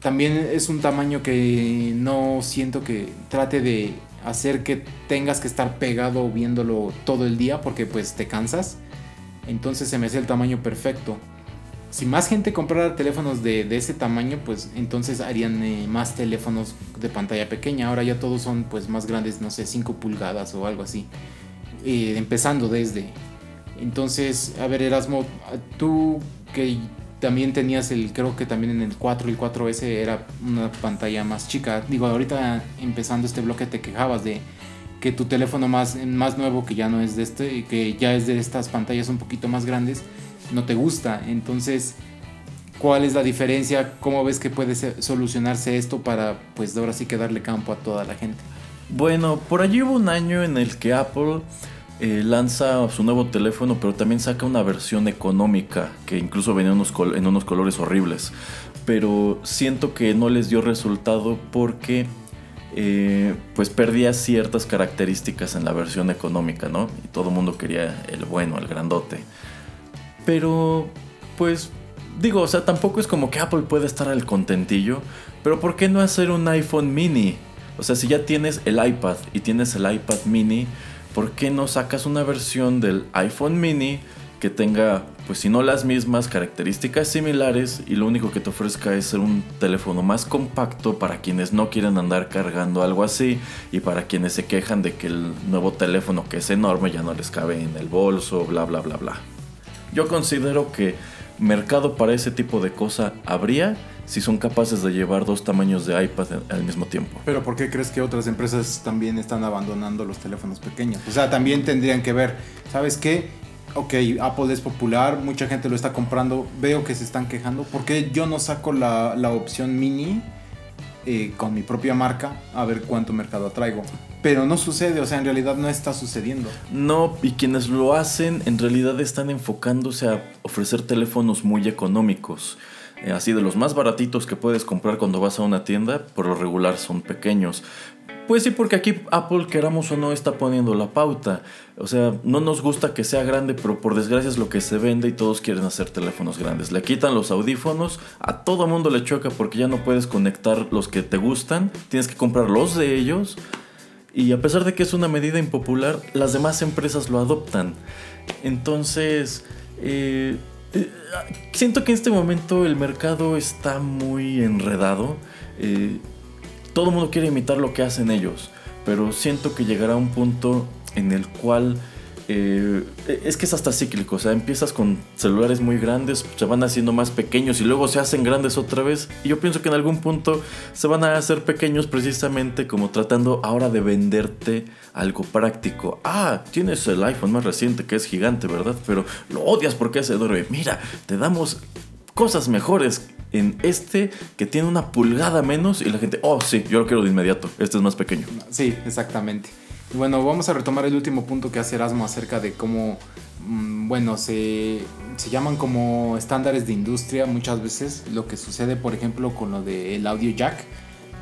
También es un tamaño que no siento que trate de hacer que tengas que estar pegado viéndolo todo el día porque pues te cansas. Entonces se me hace el tamaño perfecto. Si más gente comprara teléfonos de, de ese tamaño, pues entonces harían eh, más teléfonos de pantalla pequeña. Ahora ya todos son pues más grandes, no sé, 5 pulgadas o algo así. Eh, empezando desde. Entonces, a ver, Erasmo, tú que también tenías el, creo que también en el 4 y el 4S era una pantalla más chica. Digo, ahorita empezando este bloque te quejabas de que tu teléfono más, más nuevo, que ya no es de este, que ya es de estas pantallas un poquito más grandes, no te gusta. Entonces, ¿cuál es la diferencia? ¿Cómo ves que puede solucionarse esto para, pues, ahora sí que darle campo a toda la gente? Bueno, por allí hubo un año en el que Apple eh, lanza su nuevo teléfono, pero también saca una versión económica, que incluso venía en unos, col- en unos colores horribles. Pero siento que no les dio resultado porque eh, pues perdía ciertas características en la versión económica, ¿no? Y todo el mundo quería el bueno, el grandote. Pero, pues, digo, o sea, tampoco es como que Apple puede estar al contentillo, pero ¿por qué no hacer un iPhone mini? O sea, si ya tienes el iPad y tienes el iPad mini, ¿por qué no sacas una versión del iPhone mini que tenga, pues si no las mismas características similares y lo único que te ofrezca es ser un teléfono más compacto para quienes no quieren andar cargando algo así y para quienes se quejan de que el nuevo teléfono que es enorme ya no les cabe en el bolso, bla, bla, bla, bla. Yo considero que mercado para ese tipo de cosa habría si son capaces de llevar dos tamaños de iPad al mismo tiempo. Pero ¿por qué crees que otras empresas también están abandonando los teléfonos pequeños? O sea, también tendrían que ver, ¿sabes qué? Ok, Apple es popular, mucha gente lo está comprando, veo que se están quejando. ¿Por qué yo no saco la, la opción mini eh, con mi propia marca a ver cuánto mercado atraigo? Pero no sucede, o sea, en realidad no está sucediendo. No, y quienes lo hacen en realidad están enfocándose a ofrecer teléfonos muy económicos. Eh, así de los más baratitos que puedes comprar cuando vas a una tienda, por lo regular son pequeños. Pues sí, porque aquí Apple, queramos o no, está poniendo la pauta. O sea, no nos gusta que sea grande, pero por desgracia es lo que se vende y todos quieren hacer teléfonos grandes. Le quitan los audífonos, a todo mundo le choca porque ya no puedes conectar los que te gustan, tienes que comprar los de ellos. Y a pesar de que es una medida impopular, las demás empresas lo adoptan. Entonces, eh, eh, siento que en este momento el mercado está muy enredado. Eh, todo el mundo quiere imitar lo que hacen ellos, pero siento que llegará un punto en el cual eh, es que es hasta cíclico, o sea, empiezas con celulares muy grandes, se van haciendo más pequeños y luego se hacen grandes otra vez. Y yo pienso que en algún punto se van a hacer pequeños precisamente como tratando ahora de venderte algo práctico. Ah, tienes el iPhone más reciente que es gigante, ¿verdad? Pero lo odias porque es enorme. Mira, te damos cosas mejores en este que tiene una pulgada menos y la gente, oh sí, yo lo quiero de inmediato, este es más pequeño. Sí, exactamente. Bueno, vamos a retomar el último punto que hace Erasmo acerca de cómo, mm, bueno, se, se llaman como estándares de industria muchas veces. Lo que sucede, por ejemplo, con lo del audio jack,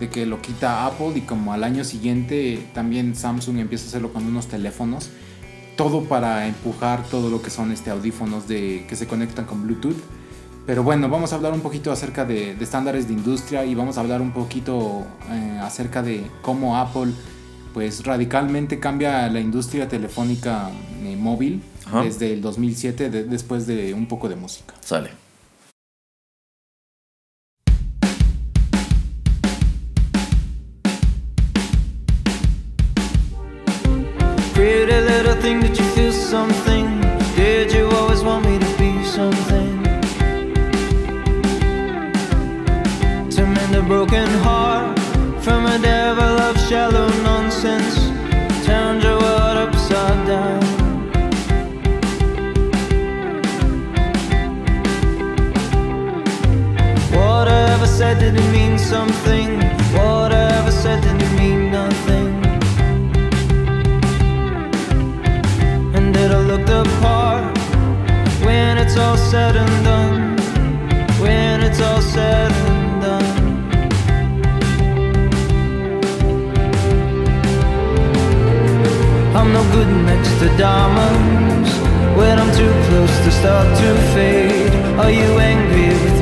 de que lo quita Apple y como al año siguiente también Samsung empieza a hacerlo con unos teléfonos. Todo para empujar todo lo que son este audífonos de, que se conectan con Bluetooth. Pero bueno, vamos a hablar un poquito acerca de, de estándares de industria y vamos a hablar un poquito eh, acerca de cómo Apple pues radicalmente cambia la industria telefónica eh, móvil Ajá. desde el 2007 de- después de un poco de música. Sale. Pretty little thing, did you feel something? Said, did it mean something? Whatever said, did it mean nothing? And did I look the part when it's all said and done? When it's all said and done. I'm no good next to diamonds when I'm too close to start to fade. Are you angry?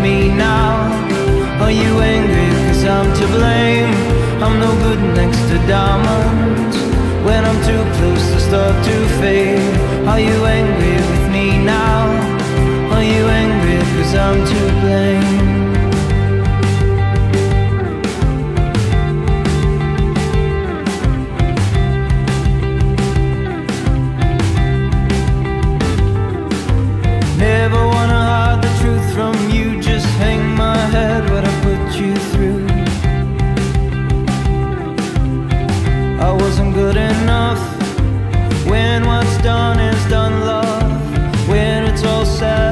Are you angry cause I'm to blame? I'm no good next to diamonds when I'm too close to start to fade. Are you angry with me now? Are you angry cause I'm to blame? Never wanna hide the truth from you. When what's done is done, love. When it's all said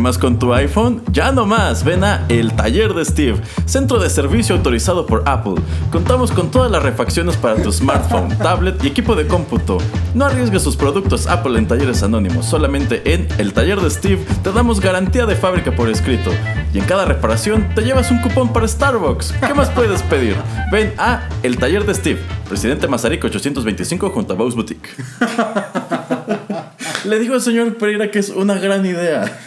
¿Problemas con tu iPhone? Ya no más, ven a El Taller de Steve, centro de servicio autorizado por Apple. Contamos con todas las refacciones para tu smartphone, (laughs) tablet y equipo de cómputo. No arriesgues sus productos Apple en talleres anónimos, solamente en El Taller de Steve te damos garantía de fábrica por escrito. Y en cada reparación te llevas un cupón para Starbucks. ¿Qué más puedes pedir? Ven a El Taller de Steve, Presidente Mazarico 825 junto a Bose Boutique. (laughs) Le digo al señor Pereira que es una gran idea.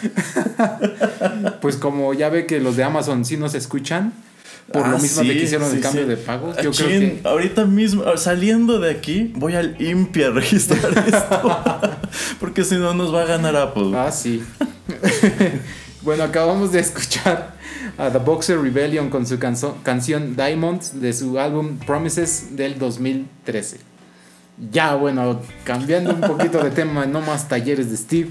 Pues como ya ve que los de Amazon sí nos escuchan, por lo Ah, mismo sí, que hicieron sí, el cambio sí. de pagos, yo Aquí creo que... Ahorita mismo, saliendo de aquí, voy al INPI a registrar (laughs) esto. Porque si no, nos va a ganar Apple. Ah, sí. (laughs) bueno, acabamos de escuchar a The Boxer Rebellion con su canso- canción Diamonds de su álbum Promises del 2013. Ya, bueno, cambiando un poquito de tema, no más talleres de Steve.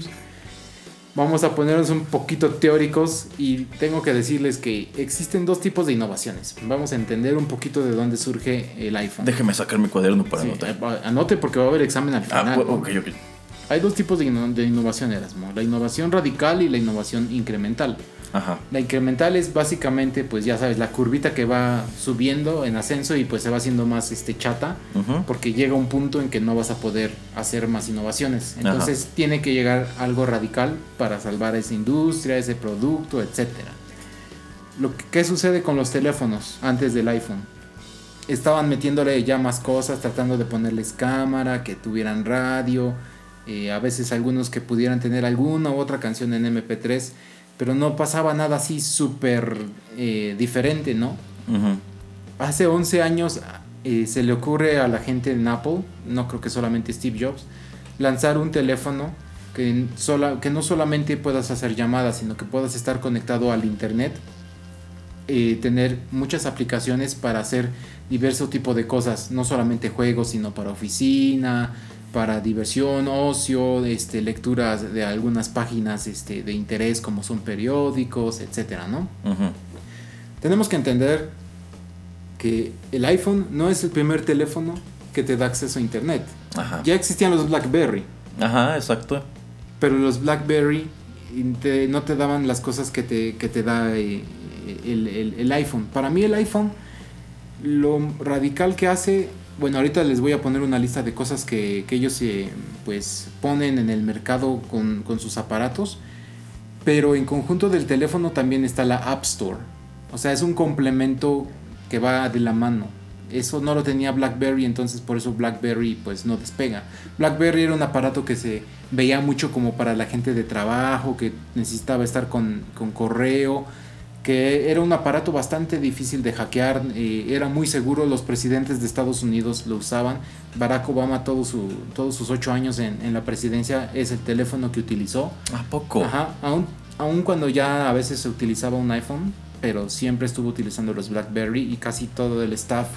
Vamos a ponernos un poquito teóricos y tengo que decirles que existen dos tipos de innovaciones. Vamos a entender un poquito de dónde surge el iPhone. Déjeme sacar mi cuaderno para Sí, anotar. eh, anote porque va a haber examen al Ah, final. ¿no? ok, ok. Hay dos tipos de, inno- de innovación, Erasmo. La innovación radical y la innovación incremental. Ajá. La incremental es básicamente, pues ya sabes, la curvita que va subiendo en ascenso y pues se va haciendo más este, chata porque llega un punto en que no vas a poder hacer más innovaciones. Entonces tiene que llegar algo radical para salvar esa industria, ese producto, etc. Lo que, ¿Qué sucede con los teléfonos antes del iPhone? Estaban metiéndole ya más cosas, tratando de ponerles cámara, que tuvieran radio, eh, a veces algunos que pudieran tener alguna u otra canción en MP3, pero no pasaba nada así súper eh, diferente, ¿no? Hace 11 años eh, se le ocurre a la gente en Apple, no creo que solamente Steve Jobs, lanzar un teléfono que, sola- que no solamente puedas hacer llamadas, sino que puedas estar conectado al Internet, tener muchas aplicaciones para hacer diverso tipo de cosas, no solamente juegos, sino para oficina, para diversión, ocio, este, lecturas de algunas páginas este, de interés como son periódicos, etcétera, ¿no? Tenemos que entender que el iPhone no es el primer teléfono que te da acceso a Internet. Ajá. Ya existían los BlackBerry, Ajá, exacto. pero los BlackBerry te- no te daban las cosas que te, que te da eh, el, el- el iPhone. Para mí el iPhone, lo radical que hace, bueno, ahorita les voy a poner una lista de cosas que, ellos eh, pues ponen en el mercado con, sus aparatos, pero en conjunto del teléfono también está la App Store. O sea, es un complemento que va de la mano. Eso no lo tenía BlackBerry, entonces por eso BlackBerry pues no despega. BlackBerry era un aparato que se veía mucho como para la gente de trabajo, que necesitaba estar con correo, que era un aparato bastante difícil de hackear, eh, era muy seguro, los presidentes de Estados Unidos lo usaban. Barack Obama todo su, todos sus ocho años en, en la presidencia es el teléfono que utilizó. ¿A poco? Ajá, aún, aún cuando ya a veces se utilizaba un iPhone, pero siempre estuvo utilizando los BlackBerry y casi todo el staff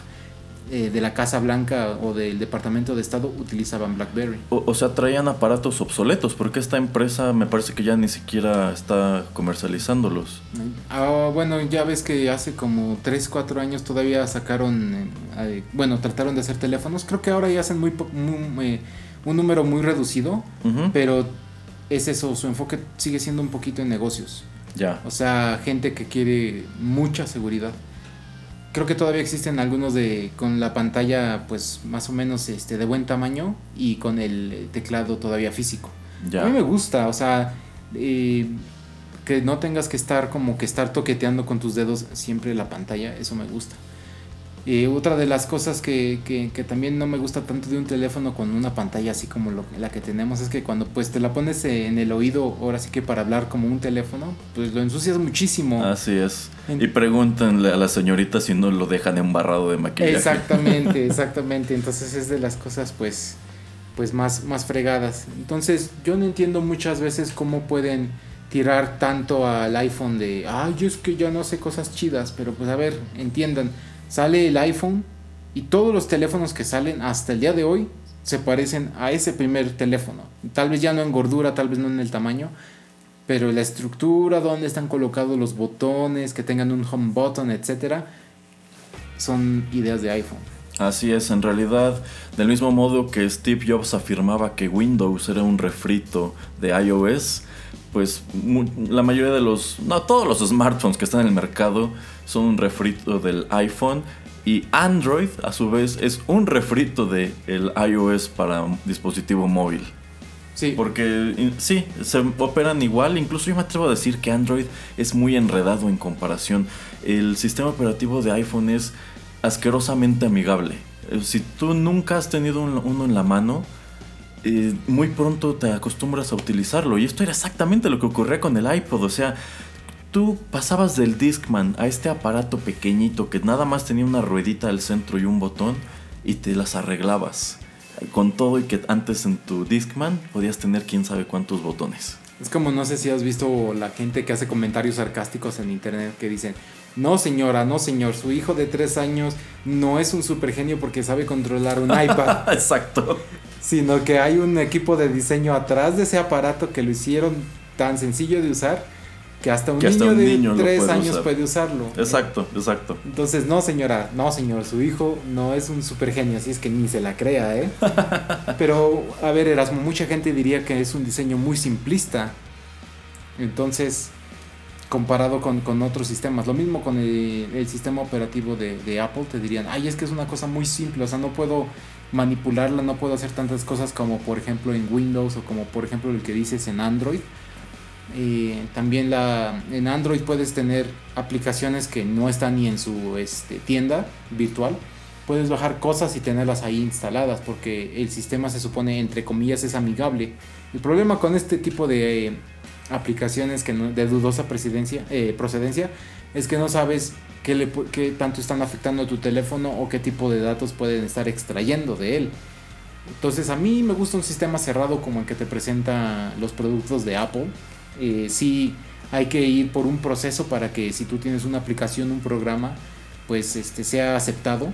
eh, de la Casa Blanca o del Departamento de Estado utilizaban BlackBerry. O, o sea, traían aparatos obsoletos, porque esta empresa me parece que ya ni siquiera está comercializándolos. Ah, bueno, ya ves que hace como 3, 4 años todavía sacaron, eh, eh, bueno, trataron de hacer teléfonos, creo que ahora ya hacen muy, eh, un número muy reducido, pero es eso, su enfoque sigue siendo un poquito en negocios. Ya. O sea, gente que quiere mucha seguridad. Creo que todavía existen algunos de con la pantalla pues más o menos este de buen tamaño y con el teclado todavía físico. Ya. A mí me gusta, o sea, eh, que no tengas que estar como que estar toqueteando con tus dedos siempre la pantalla, eso me gusta. Eh, otra de las cosas que, que- que también no me gusta tanto de un teléfono con una pantalla así como lo- la que tenemos es que cuando pues te la pones en el oído, ahora sí que para hablar como un teléfono, pues lo ensucias muchísimo. Así es. En- Y pregúntenle a la señorita si no lo dejan embarrado de maquillaje. Exactamente, (laughs) exactamente. Entonces es de las cosas pues, pues más, más fregadas. Entonces yo no entiendo muchas veces cómo pueden tirar tanto al iPhone de, ay, yo es que ya no sé cosas chidas, pero pues a ver, entiendan, sale el iPhone y todos los teléfonos que salen hasta el día de hoy se parecen a ese primer teléfono. Tal vez ya no en gordura, tal vez no en el tamaño, pero la estructura, donde están colocados los botones, que tengan un home button, etcétera, son ideas de iPhone. Así es, en realidad, del mismo modo que Steve Jobs afirmaba que Windows era un refrito de iOS, pues la mayoría de los, no todos los smartphones que están en el mercado son un refrito del iPhone y Android a su vez es un refrito del iOS para un dispositivo móvil. Sí, Porque sí, se operan igual. Incluso yo me atrevo a decir que Android es muy enredado en comparación. El sistema operativo de iPhone es asquerosamente amigable. Eh, Si tú nunca has tenido un- uno en la mano, eh, muy pronto te acostumbras a utilizarlo. Y esto era exactamente lo que ocurría con el iPod. O sea, tú pasabas del Discman a este aparato pequeñito que nada más tenía una ruedita al centro y un botón y te las arreglabas. Con todo y que antes en tu Discman podías tener quién sabe cuántos botones. es como no sé si has visto la gente que hace comentarios sarcásticos en internet que dicen, no señora, no señor, su hijo de tres años no es un super genio porque sabe controlar un (laughs) iPad, Exacto. Sino que hay un equipo de diseño atrás de ese aparato que lo hicieron tan sencillo de usar que hasta un Que hasta niño un de niño tres puede años usar. puede usarlo. Exacto, exacto. Entonces, no señora, no señor, su hijo no es un super genio, así es que ni se la crea, ¿eh? (laughs) Pero, a ver, Erasmo, mucha gente diría que es un diseño muy simplista. Entonces, comparado con, con otros sistemas, lo mismo con el, el sistema operativo de, de Apple, te dirían, ay, es que es una cosa muy simple, o sea, no puedo manipularla, no puedo hacer tantas cosas como por ejemplo en Windows o como por ejemplo el que dices en Android. Eh, también la, en Android puedes tener aplicaciones que no están ni en su este, tienda virtual. Puedes bajar cosas y tenerlas ahí instaladas porque el sistema se supone, entre comillas, es amigable. El problema con este tipo de eh, aplicaciones que no- de dudosa eh, procedencia es que no sabes qué, le, qué tanto están afectando a tu teléfono o qué tipo de datos pueden estar extrayendo de él. Entonces a mí me gusta un sistema cerrado como el que te presenta los productos de Apple. Eh, sí hay que ir por un proceso para que si tú tienes una aplicación, un programa, pues este sea aceptado.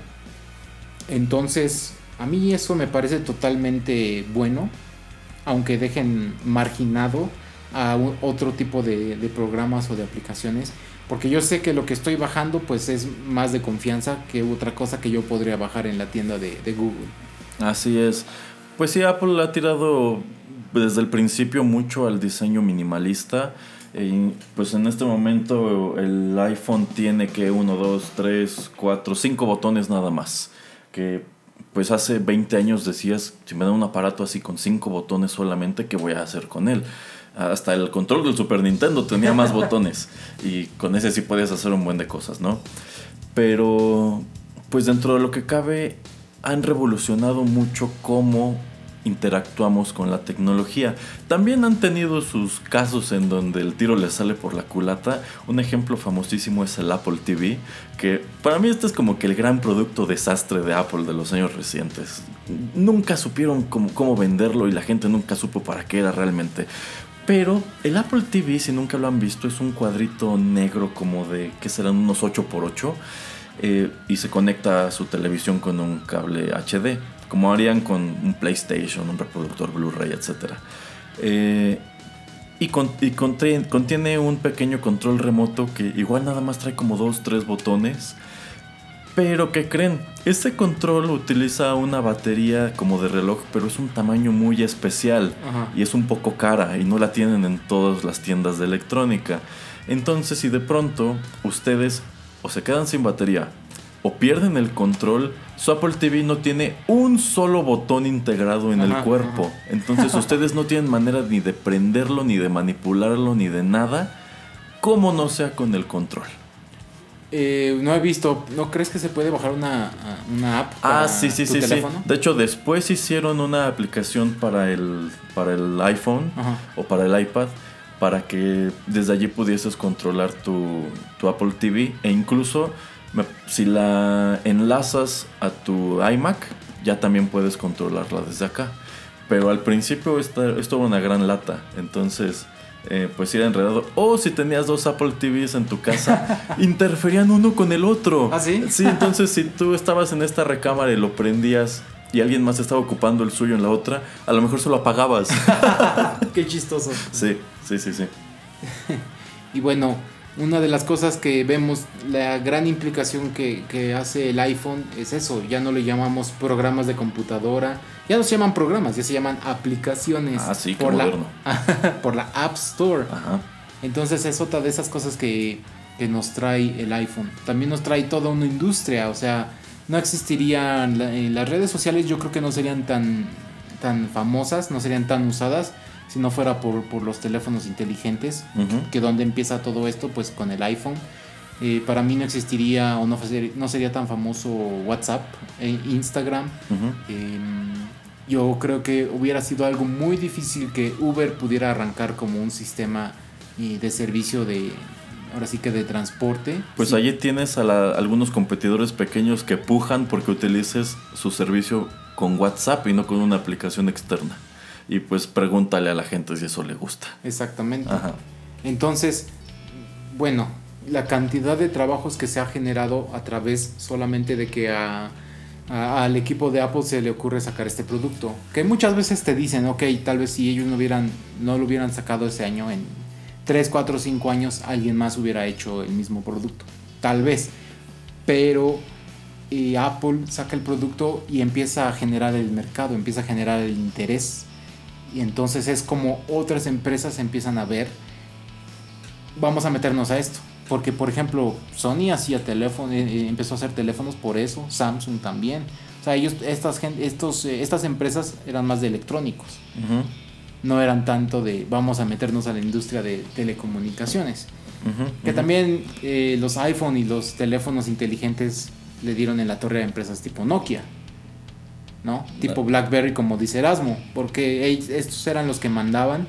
Entonces a mí eso me parece totalmente bueno, aunque dejen marginado a otro tipo de programas o de aplicaciones. Porque yo sé que lo que estoy bajando pues es más de confianza que otra cosa que yo podría bajar en la tienda de, de Google. Así es. Pues sí, Apple ha tirado desde el principio mucho al diseño minimalista. Y pues en este momento el iPhone tiene que 1, 2, 3, 4, 5 botones nada más. Que pues hace 20 años decías, si me dan un aparato así con 5 botones solamente, ¿qué voy a hacer con él? Hasta el control del Super Nintendo tenía más (laughs) botones. Y con ese sí podías hacer un buen de cosas, ¿no? Pero pues dentro de lo que cabe han revolucionado mucho cómo interactuamos con la tecnología. También han tenido sus casos en donde el tiro les sale por la culata. Un ejemplo famosísimo es el Apple TV, que para mí este es como que el gran producto desastre de Apple de los años recientes. Nunca supieron cómo, cómo venderlo y la gente nunca supo para qué era realmente. Pero el Apple TV, si nunca lo han visto, es un cuadrito negro como de, que serán unos 8x8 eh, y se conecta a su televisión con un cable HD, como harían con un PlayStation, un reproductor Blu-ray, etc. Eh, y con- y contiene, contiene un pequeño control remoto que igual nada más trae como dos, tres botones. Pero ¿qué creen? Este control utiliza una batería como de reloj, pero es un tamaño muy especial Ajá. y es un poco cara y no la tienen en todas las tiendas de electrónica. Entonces, si de pronto ustedes o se quedan sin batería o pierden el control, su Apple TV no tiene un solo botón integrado en el cuerpo. ajá. Entonces, (laughs) ustedes no tienen manera ni de prenderlo, ni de manipularlo, ni de nada, como no sea con el control. Eh, no he visto, ¿no crees que se puede bajar una, una app? Ah, para sí, sí, tu sí, sí. teléfono? De hecho, después hicieron una aplicación para el, para el iPhone Ajá. o para el iPad para que desde allí pudieses controlar tu, tu Apple TV e incluso si la enlazas a tu iMac ya también puedes controlarla desde acá. Pero al principio esta, esto era una gran lata, entonces eh, pues era enredado. O si tenías dos Apple TVs en tu casa, (laughs) interferían uno con el otro. ¿Ah, sí? Sí, entonces si tú estabas en esta recámara y lo prendías y alguien más estaba ocupando el suyo en la otra, a lo mejor se lo apagabas. (laughs) Qué chistoso. sí, sí, sí, sí. (laughs) Y bueno, una de las cosas que vemos, la gran implicación que, que hace el iPhone es eso, ya no le llamamos programas de computadora, ya no se llaman programas, ya se llaman aplicaciones Ah, sí, por, la, (laughs) por la App Store. Ajá. Entonces es otra de esas cosas que, que nos trae el iPhone. También nos trae toda una industria, o sea, no existirían eh, las redes sociales, yo creo que no serían tan, tan famosas, no serían tan usadas si no fuera por, por los teléfonos inteligentes, Ujú. que donde empieza todo esto, pues con el iPhone. Eh, para mí no existiría o no, ser- no sería tan famoso WhatsApp, e Instagram. Eh, yo creo que hubiera sido algo muy difícil que Uber pudiera arrancar como un sistema eh, de servicio de, ahora sí que de transporte. Pues Sí, allí tienes a la- algunos competidores pequeños que pujan porque utilices su servicio con WhatsApp y no con una aplicación externa. Y pues pregúntale a la gente si eso le gusta. Exactamente. Ajá. Entonces, bueno, la cantidad de trabajos que se ha generado a través solamente de que a- a- al equipo de Apple se le ocurre sacar este producto. Que muchas veces te dicen, ok, tal vez si ellos no, hubieran, no lo hubieran sacado ese año, en 3, 4, 5 años alguien más hubiera hecho el mismo producto. Tal vez. Pero eh, Apple saca el producto y empieza a generar el mercado, empieza a generar el interés. Y entonces es como otras empresas empiezan a ver, vamos a meternos a esto. Porque, por ejemplo, Sony hacía teléfono, eh, eh, empezó a hacer teléfonos por eso, Samsung también. O sea, ellos, estas, estos, eh, estas empresas eran más de electrónicos, no eran tanto de vamos a meternos a la industria de telecomunicaciones. Que también eh, los iPhone y los teléfonos inteligentes le dieron en la torre a empresas tipo Nokia, ¿no? Tipo BlackBerry, como dice Erasmo, porque estos eran los que mandaban.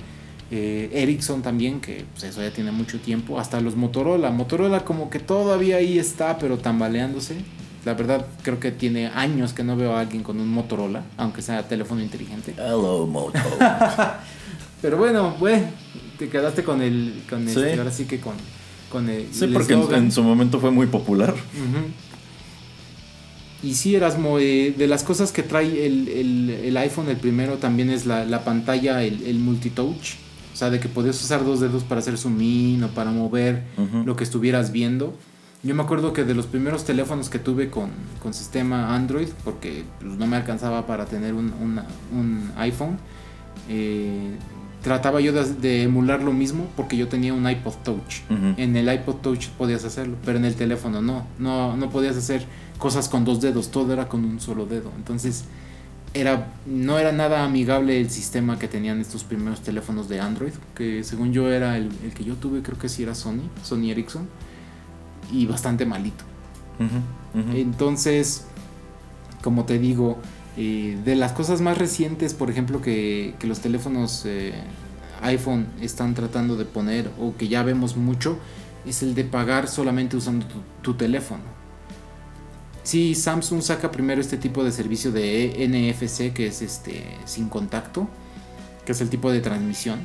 eh, Ericsson también, que pues, eso ya tiene mucho tiempo. Hasta los Motorola. Motorola como que todavía ahí está, pero tambaleándose. La verdad, creo que tiene años que no veo a alguien con un Motorola, aunque sea teléfono inteligente. Hello, Moto. (laughs) Pero bueno, güey, te quedaste con el. Con Sí. este, ahora sí que con, con el. sí, el porque en, su momento fue muy popular. Y sí, Erasmo, eh, de las cosas que trae el, el- el iPhone, el primero también es la, la pantalla, el, el multitouch. O sea, de que podías usar dos dedos para hacer zoom in o para mover lo que estuvieras viendo. Yo me acuerdo que de los primeros teléfonos que tuve con, con sistema Android, porque pues, no me alcanzaba para tener un, una- un iPhone, eh, trataba yo de, de emular lo mismo porque yo tenía un iPod Touch. En el iPod Touch podías hacerlo, pero en el teléfono no. No, no podías hacer cosas con dos dedos, todo era con un solo dedo. Entonces, era, no era nada amigable el sistema que tenían estos primeros teléfonos de Android, que según yo era el, el que yo tuve, creo que sí era Sony, Sony Ericsson, y bastante malito. Entonces, como te digo, eh, de las cosas más recientes, por ejemplo, que, que los teléfonos eh, iPhone están tratando de poner, o que ya vemos mucho, es el de pagar solamente usando tu, tu teléfono. Sí, Samsung saca primero este tipo de servicio de NFC, que es este sin contacto, que es el tipo de transmisión.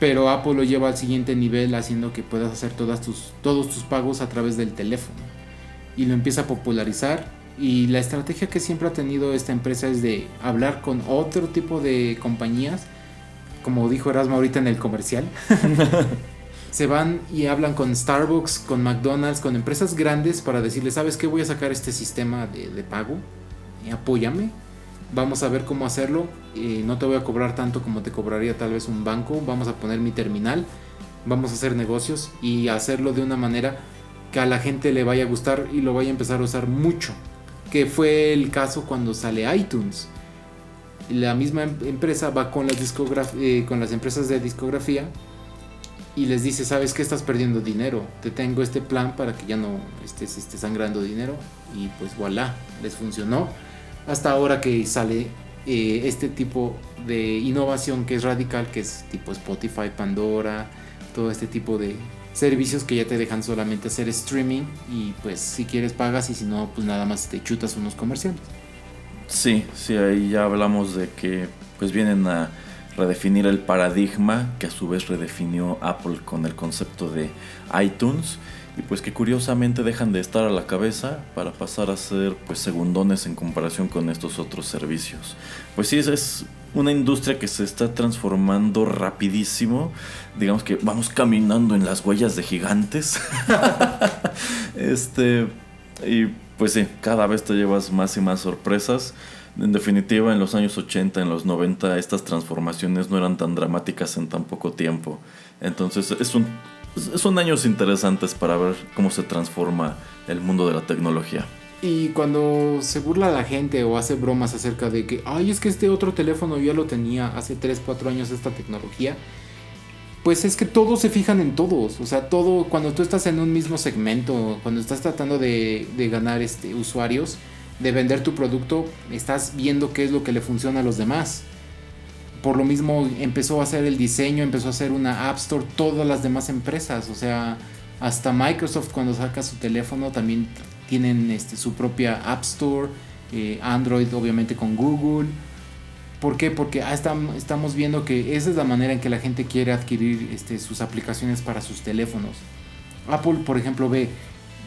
Pero Apple lo lleva al siguiente nivel haciendo que puedas hacer todas tus, todos tus pagos a través del teléfono y lo empieza a popularizar. Y la estrategia que siempre ha tenido esta empresa es de hablar con otro tipo de compañías, como dijo Erasmo ahorita en el comercial. (laughs) Se van y hablan con Starbucks, con McDonald's, con empresas grandes para decirles, ¿sabes qué? Voy a sacar este sistema de, pago, y apóyame. Vamos a ver cómo hacerlo. eh, no te voy a cobrar tanto como te cobraría tal vez un banco. Vamos a poner mi terminal. Vamos a hacer negocios y hacerlo de una manera que a la gente le vaya a gustar y lo vaya a empezar a usar mucho. Que fue el caso cuando sale iTunes. La misma em- empresa va con las, eh, con las empresas de discografía y les dice, sabes que estás perdiendo dinero, te tengo este plan para que ya no estés, estés sangrando dinero y pues voilà, les funcionó. Hasta ahora que sale eh, este tipo de innovación que es radical, que es tipo Spotify, Pandora, todo este tipo de servicios que ya te dejan solamente hacer streaming y pues si quieres pagas y si no pues nada más te chutas unos comerciales. Sí, sí, ahí ya hablamos de que pues vienen a redefinir el paradigma que a su vez redefinió Apple con el concepto de iTunes y pues que curiosamente dejan de estar a la cabeza para pasar a ser pues segundones en comparación con estos otros servicios. Pues sí, es, una industria que se está transformando rapidísimo. Digamos que vamos caminando en las huellas de gigantes. (laughs) este, y pues sí, cada vez te llevas más y más sorpresas. En definitiva, en los años 80, en los 90, estas transformaciones no eran tan dramáticas en tan poco tiempo. Entonces, es un, son años interesantes para ver cómo se transforma el mundo de la tecnología. Y cuando se burla la gente o hace bromas acerca de que, ay, es que este otro teléfono ya lo tenía hace 3, 4 años esta tecnología, pues es que todos se fijan en todos. O sea, todo, cuando tú estás en un mismo segmento, cuando estás tratando de, de ganar este, usuarios, de vender tu producto, estás viendo qué es lo que le funciona a los demás. Por lo mismo empezó a hacer el diseño, empezó a hacer una App Store, todas las demás empresas. O sea, hasta Microsoft cuando saca su teléfono también tienen este, su propia App Store, eh, Android obviamente con Google. ¿Por qué? Porque ah, estam- estamos viendo que esa es la manera en que la gente quiere adquirir este, sus aplicaciones para sus teléfonos. Apple, por ejemplo, ve,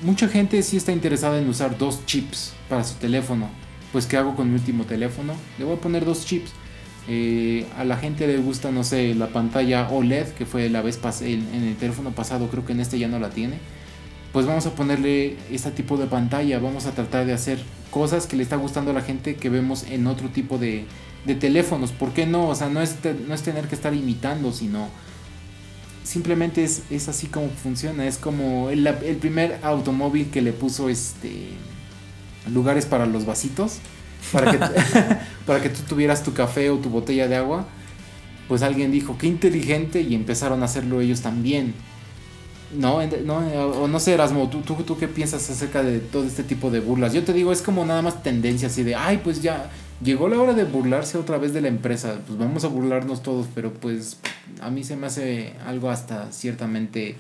mucha gente sí está interesada en usar dos chips para su teléfono. Pues, ¿qué hago con mi último teléfono? Le voy a poner dos chips. Eh, a la gente le gusta, no sé, la pantalla OLED, que fue la vez en, en el teléfono pasado, creo que en este ya no la tiene. Pues vamos a ponerle este tipo de pantalla, vamos a tratar de hacer cosas que le está gustando a la gente que vemos en otro tipo de, de teléfonos. ¿Por qué no? O sea, no es, no es tener que estar imitando, sino simplemente es, es así como funciona. Es como el, el primer automóvil que le puso este lugares para los vasitos. Para que, (laughs) (laughs) para que tú tuvieras tu café o tu botella de agua. Pues alguien dijo, qué inteligente y empezaron a hacerlo ellos también. No, no, eh, o no sé, Erasmo, ¿tú, tú, ¿tú qué piensas acerca de todo este tipo de burlas? Yo te digo, es como nada más tendencia así de, ay, pues ya llegó la hora de burlarse otra vez de la empresa, pues vamos a burlarnos todos, pero pues a mí se me hace algo hasta ciertamente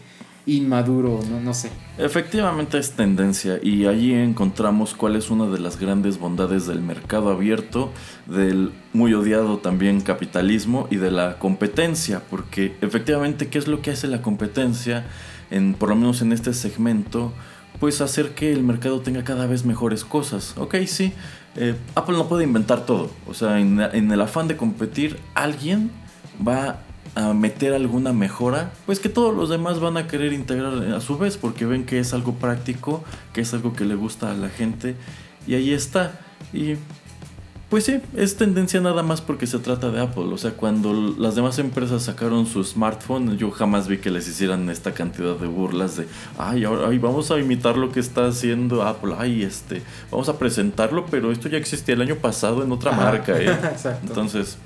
inmaduro, no, no sé. Efectivamente es tendencia y allí encontramos cuál es una de las grandes bondades del mercado abierto, del muy odiado también capitalismo y de la competencia, porque efectivamente qué es lo que hace la competencia, en, por lo menos en este segmento, pues hacer que el mercado tenga cada vez mejores cosas. Ok, sí, eh, Apple no puede inventar todo, o sea, en, en el afán de competir, alguien va a meter alguna mejora, pues que todos los demás van a querer integrar a su vez porque ven que es algo práctico, que es algo que le gusta a la gente y ahí está. Y pues sí, es tendencia nada más porque se trata de Apple. O sea, cuando las demás empresas sacaron su smartphone, yo jamás vi que les hicieran esta cantidad de burlas de, ay, ahora ay, vamos a imitar lo que está haciendo Apple, ay, este, vamos a presentarlo, pero esto ya existía el año pasado en otra Ajá. marca, ¿eh? (laughs) Exacto. Entonces,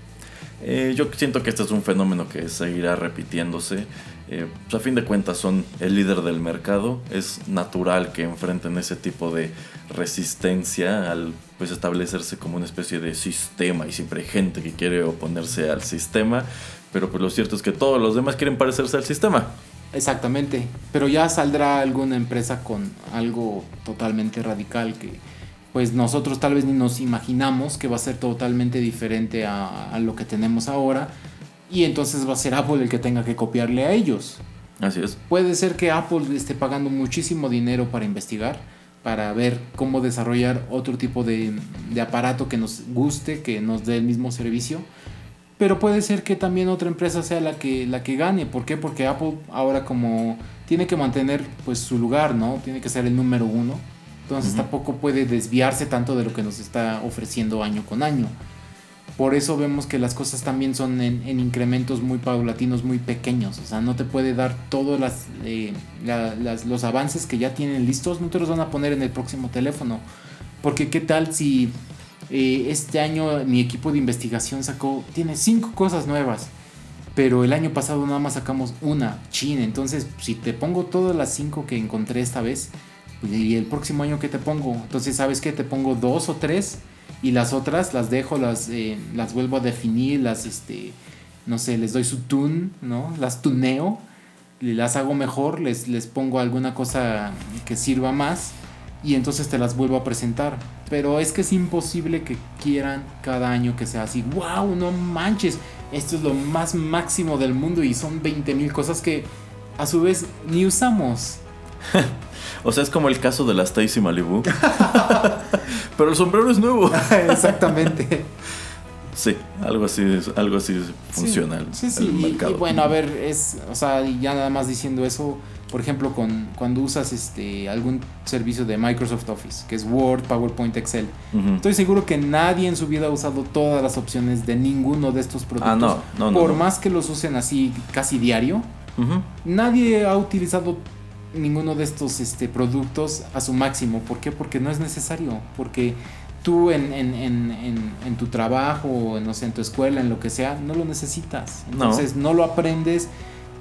eh, yo siento que este es un fenómeno que seguirá repitiéndose. Eh, pues, a fin de cuentas son el líder del mercado. Es natural que enfrenten ese tipo de resistencia al pues establecerse como una especie de sistema y siempre hay gente que quiere oponerse al sistema. Pero pues lo cierto es que todos los demás quieren parecerse al sistema. Exactamente, pero ya saldrá alguna empresa con algo totalmente radical que pues nosotros tal vez ni nos imaginamos que va a ser totalmente diferente a, a lo que tenemos ahora y entonces va a ser Apple el que tenga que copiarle a ellos. Así es. Puede ser que Apple esté pagando muchísimo dinero para investigar, para ver cómo desarrollar otro tipo de, de aparato que nos guste, que nos dé el mismo servicio. Pero puede ser que también otra empresa sea la que, la que gane. ¿Por qué? Porque Apple ahora como tiene que mantener pues su lugar, ¿no? Tiene que ser el número uno. Entonces tampoco puede desviarse tanto de lo que nos está ofreciendo año con año. Por eso vemos que las cosas también son en, en incrementos muy paulatinos, muy pequeños. O sea, no te puede dar todos eh, los avances que ya tienen listos, no te los van a poner en el próximo teléfono. Porque qué tal si eh, este año mi equipo de investigación sacó, tiene cinco cosas nuevas. Pero el año pasado nada más sacamos una, China. Entonces, si te pongo todas las cinco que encontré esta vez, pues, y el próximo año que te pongo, entonces sabes que te pongo dos o tres y las otras las dejo, las, eh, las vuelvo a definir, las, este, no sé, les doy su tune, ¿no? Las tuneo, las hago mejor, les, les pongo alguna cosa que sirva más y entonces te las vuelvo a presentar. Pero es que es imposible que quieran cada año que sea así, wow, no manches, esto es lo más máximo del mundo y son 20 mil cosas que a su vez ni usamos. (laughs) O sea, es como el caso de la Stacy Malibu. (laughs) Pero el sombrero es nuevo. (laughs) Exactamente. Sí, algo así, algo así funciona Sí, sí, el y- bueno, a ver, es, o sea, ya nada más diciendo eso, por ejemplo, con, cuando usas este algún servicio de Microsoft Office, que es Word, PowerPoint, Excel, estoy seguro que nadie en su vida ha usado todas las opciones de ninguno de estos productos. Ah, no, no, no, Por más que los usen así casi diario, nadie ha utilizado ninguno de estos este, productos a su máximo. ¿Por qué? Porque no es necesario. Porque tú en, en, en, en, en tu trabajo, o no sé, en tu escuela, en lo que sea, no lo necesitas. Entonces no, lo aprendes,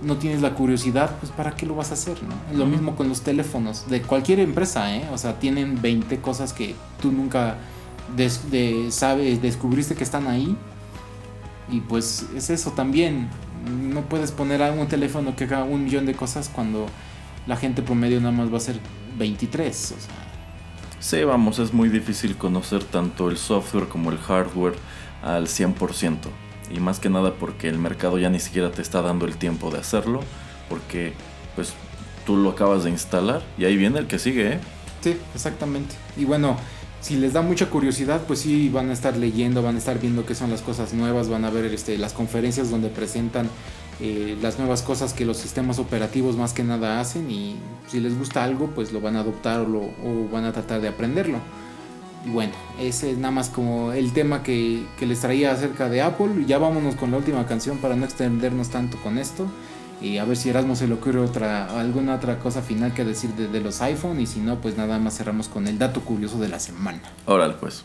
no tienes la curiosidad, pues ¿para qué lo vas a hacer? ¿no? Lo mismo con los teléfonos de cualquier empresa, ¿eh? O sea, tienen 20 cosas que tú nunca des- de- sabes, descubriste que están ahí. Y pues es eso también. No puedes poner a un teléfono que haga un millón de cosas cuando la gente promedio nada más va a ser 23. O sea, Sí, vamos, es muy difícil conocer tanto el software como el hardware al 100%. Y más que nada porque el mercado ya ni siquiera te está dando el tiempo de hacerlo. Porque pues tú lo acabas de instalar y ahí viene el que sigue, ¿eh? sí, exactamente. Y bueno, si les da mucha curiosidad, pues sí van a estar leyendo, van a estar viendo qué son las cosas nuevas, van a ver este, las conferencias donde presentan eh, las nuevas cosas que los sistemas operativos más que nada hacen y si les gusta algo, pues lo van a adoptar o, van a tratar de aprenderlo. Y bueno, ese es nada más como el tema que, les traía acerca de Apple. Ya vámonos con la última canción para no extendernos tanto con esto. Y a ver si Erasmo se le ocurre otra, alguna otra cosa final que decir de, de los iPhone. Y si no, pues nada más cerramos con el dato curioso de la semana. Órale, pues.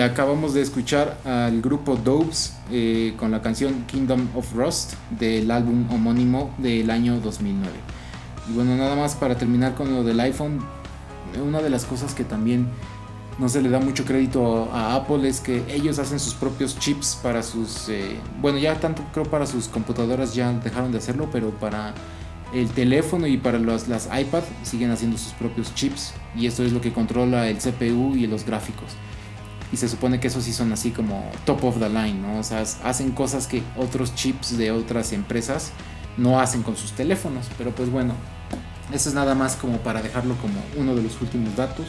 Y acabamos de escuchar al grupo Doves eh, con la canción Kingdom of Rust del álbum homónimo del año 2009. Y bueno, nada más para terminar con lo del iPhone, una de las cosas que también no se le da mucho crédito a Apple es que ellos hacen sus propios chips para sus... eh, bueno, ya tanto creo para sus computadoras ya dejaron de hacerlo, pero para el teléfono y para los- las iPad siguen haciendo sus propios chips. Y esto es lo que controla el CPU y los gráficos. Y se supone que esos sí son así como top of the line, ¿no? O sea, hacen cosas que otros chips de otras empresas no hacen con sus teléfonos. Pero pues bueno, eso es nada más como para dejarlo como uno de los últimos datos.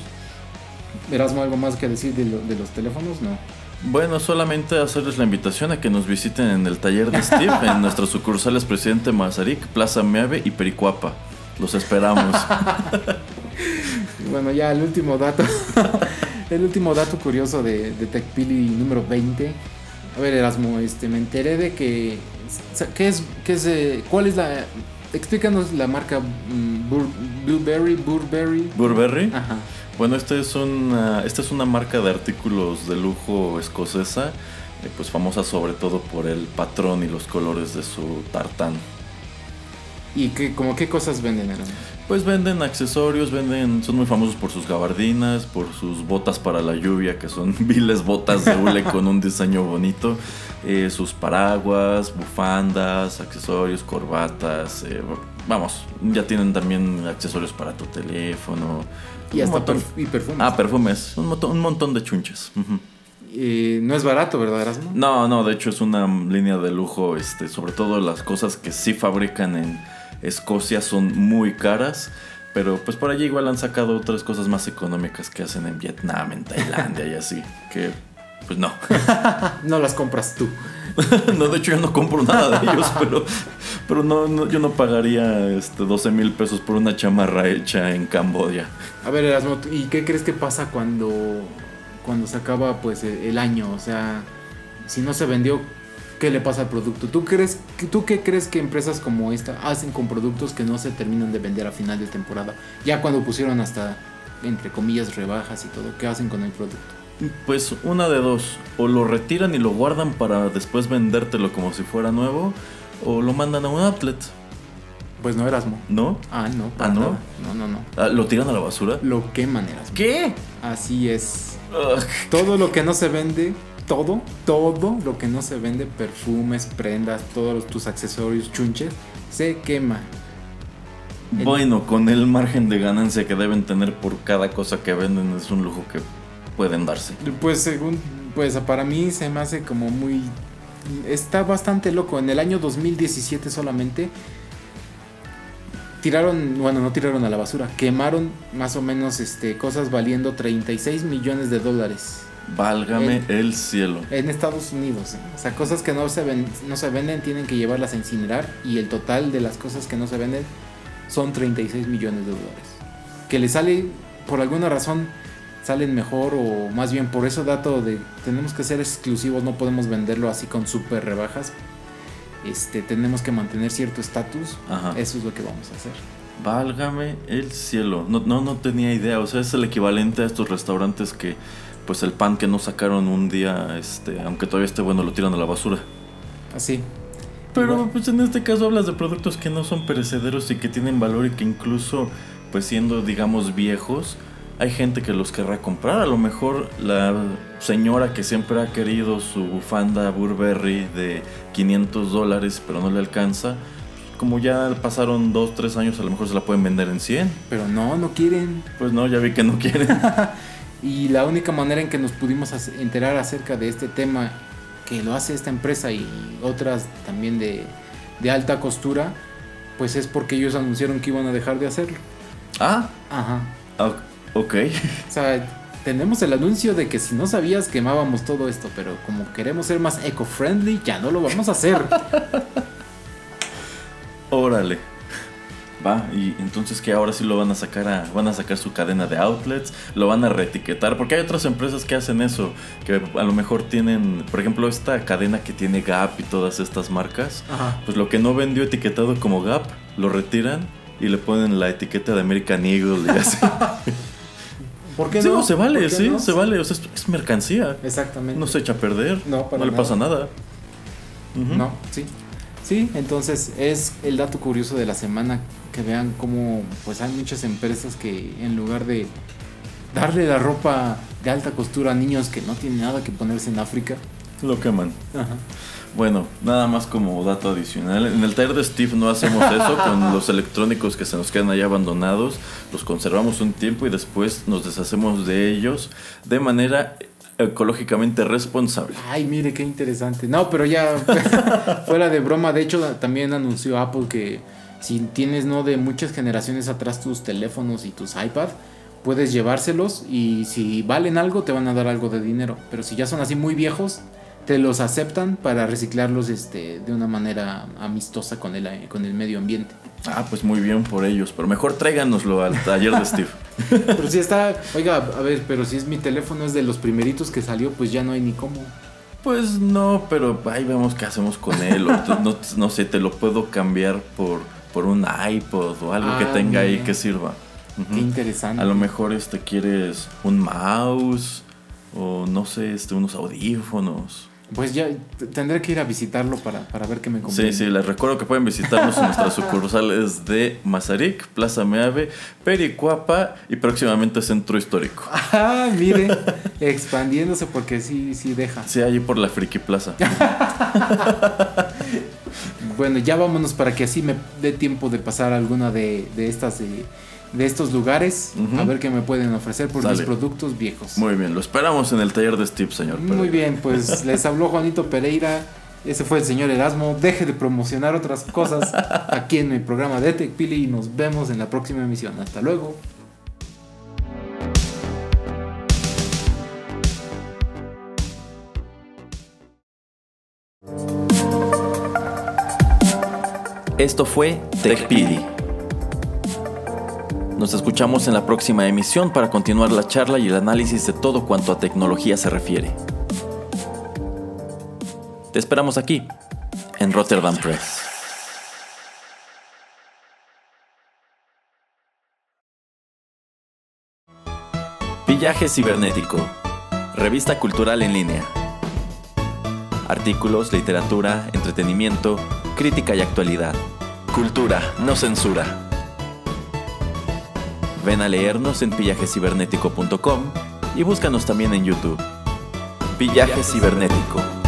Erasmo, ¿algo más que decir de, lo- de los teléfonos? No. Bueno, solamente hacerles la invitación a que nos visiten en el taller de Steve, en (laughs) nuestras sucursales Presidente Mazarik, Plaza Meave y Pericuapa. Los esperamos. (laughs) Bueno, ya el último dato. (laughs) el último dato curioso de, de TechPili número 20. A ver, Erasmo, este, me enteré de que. ¿Qué es, qué es, eh, ¿Cuál es la. Explícanos la marca mm, Bur- Blueberry, Burberry. Burberry. Ajá. Bueno, esta es una, esta es una marca de artículos de lujo escocesa, eh, pues famosa sobre todo por el patrón y los colores de su tartán. ¿Y qué, como qué cosas venden, Erasmo? Pues venden accesorios, venden, son muy famosos por sus gabardinas, por sus botas para la lluvia, que son (laughs) viles botas de hule con un diseño bonito, eh, sus paraguas, bufandas, accesorios, corbatas, eh, vamos, ya tienen también accesorios para tu teléfono. Y hasta montón- perf- y perfumes. Ah, perfumes, un montón, un montón de chunches. ujú. Eh, no es barato, ¿verdad, Erasmo? No, no, de hecho es una línea de lujo, este, sobre todo las cosas que sí fabrican en Escocia son muy caras, pero pues por allí igual han sacado otras cosas más económicas que hacen en Vietnam, en Tailandia y así, que pues no. (laughs) No las compras tú. (laughs) no, de hecho yo no compro nada de ellos, (laughs) pero, pero no, no- yo no pagaría este, 12 mil pesos por una chamarra hecha en Camboya. A ver, Erasmo, ¿y qué crees que pasa cuando, cuando se acaba pues el el año? O sea, si no se vendió, ¿qué le pasa al producto? ¿Tú, crees, ¿Tú qué crees que empresas como esta hacen con productos que no se terminan de vender a final de temporada? Ya cuando pusieron hasta, entre comillas, rebajas y todo, ¿qué hacen con el producto? Pues una de dos, o lo retiran y lo guardan para después vendértelo como si fuera nuevo, o lo mandan a un outlet, Pues no, Erasmo. ¿no? Ah, no, ¿Ah, no? nada. No, no, no. Ah, ¿Lo tiran a la basura? Lo queman, Erasmo. ¿Qué? Así es. Ugh. Todo lo que no se vende, todo, todo lo que no se vende, perfumes, prendas, todos tus accesorios, chunches, se quema. Bueno, con el margen de ganancia que deben tener por cada cosa que venden es un lujo que pueden darse. Pues según, pues para mí se me hace como muy... Está bastante loco. En el año 2017 solamente tiraron, bueno, no tiraron a la basura, quemaron más o menos este, cosas valiendo 36 millones de dólares Válgame el cielo. en Estados Unidos. ¿eh? O sea, cosas que no se, ven- no se venden tienen que llevarlas a incinerar y el total de las cosas que no se venden son 36 millones de dólares. Que le sale, por alguna razón, salen mejor o más bien por eso dato de tenemos que ser exclusivos, no podemos venderlo así con super rebajas. Este, tenemos que mantener cierto estatus. Eso es lo que vamos a hacer. Válgame el cielo. No, no, no tenía idea. O sea, es el equivalente a estos restaurantes que, pues el pan que no sacaron un día, este, aunque todavía esté bueno, lo tiran a la basura. Así. Pero Igual. pues en este caso hablas de productos que no son perecederos y que tienen valor y que incluso, pues siendo, digamos, viejos, hay gente que los querrá comprar. A lo mejor la señora que siempre ha querido su bufanda Burberry de 500 dólares, pero no le alcanza. Como ya pasaron 2, 3 años, a lo mejor se la pueden vender en 100. Pero no, no quieren. Pues no, ya vi que no quieren. (laughs) Y la única manera en que nos pudimos enterar acerca de este tema que lo hace esta empresa y otras también de, de alta costura, pues es porque ellos anunciaron que iban a dejar de hacerlo. ah, Ajá. ok. O sea, tenemos el anuncio de que si no sabías quemábamos todo esto, pero como queremos ser más eco-friendly, ya no lo vamos a hacer. (laughs) Órale. Va, y entonces que ahora sí lo van a sacar a, van a sacar su cadena de outlets, lo van a reetiquetar, porque hay otras empresas que hacen eso, que a lo mejor tienen, por ejemplo, esta cadena que tiene Gap y todas estas marcas, Ajá. pues lo que no vendió etiquetado como Gap, lo retiran y le ponen la etiqueta de American Eagle y (laughs) así. ¿Por qué Sí, no? se vale, ¿Por qué sí, no? se vale, o sea, es, mercancía, Exactamente. no se echa a perder, No, para le nada. pasa nada. No, sí. Sí, entonces es el dato curioso de la semana que vean cómo pues hay muchas empresas que en lugar de darle la ropa de alta costura a niños que no tienen nada que ponerse en África. Lo queman. Ajá. Bueno, nada más como dato adicional. En el taller de Steve no hacemos eso con (laughs) los electrónicos que se nos quedan ahí abandonados. Los conservamos un tiempo y después nos deshacemos de ellos de manera ecológicamente responsable. Ay, mire qué interesante. No, pero ya (laughs) fuera de broma, de hecho también anunció Apple que si tienes no de muchas generaciones atrás tus teléfonos y tus iPad, puedes llevárselos y si valen algo te van a dar algo de dinero, pero si ya son así muy viejos, te los aceptan para reciclarlos este de una manera amistosa con el con el medio ambiente. Ah, pues muy bien por ellos, pero mejor tráiganoslo al taller de Steve. (laughs) Pero si está, oiga, a ver, pero si es mi teléfono es de los primeritos que salió, pues ya no hay ni cómo. Pues no, pero ahí vemos qué hacemos con él. o no, no sé, te lo puedo cambiar por, por un iPod o algo que Ah, tenga ahí que sirva. Qué interesante. A lo mejor este quieres un mouse o no sé, este unos audífonos. Pues ya tendré que ir a visitarlo para, para ver qué me Sí, conviene. sí, les recuerdo que pueden visitarnos en nuestras (laughs) sucursales de Mazarik, Plaza Meave, Pericuapa y próximamente Centro Histórico. (laughs) Ah, mire, expandiéndose porque sí, sí deja. Sí, allí por la Friki Plaza. (laughs) Bueno, ya vámonos para que así me dé tiempo de pasar alguna de, de estas de, de estos lugares a ver qué me pueden ofrecer por mis Dale. productos viejos. Muy bien, lo esperamos en el taller de Steve, señor. Muy bien, pues (laughs) les habló Juanito Pereira. Ese fue el señor Erasmo. Deje de promocionar otras cosas aquí en el programa de TechPili y nos vemos en la próxima emisión. Hasta luego. Esto fue TechPili. Nos escuchamos en la próxima emisión para continuar la charla y el análisis de todo cuanto a tecnología se refiere. Te esperamos aquí, en Rotterdam Press. Villaje Cibernético, revista cultural en línea. Artículos, literatura, entretenimiento, crítica y actualidad. Cultura, no censura. Ven a leernos en pillajecibernético.com y búscanos también en YouTube. Villaje Cibernético.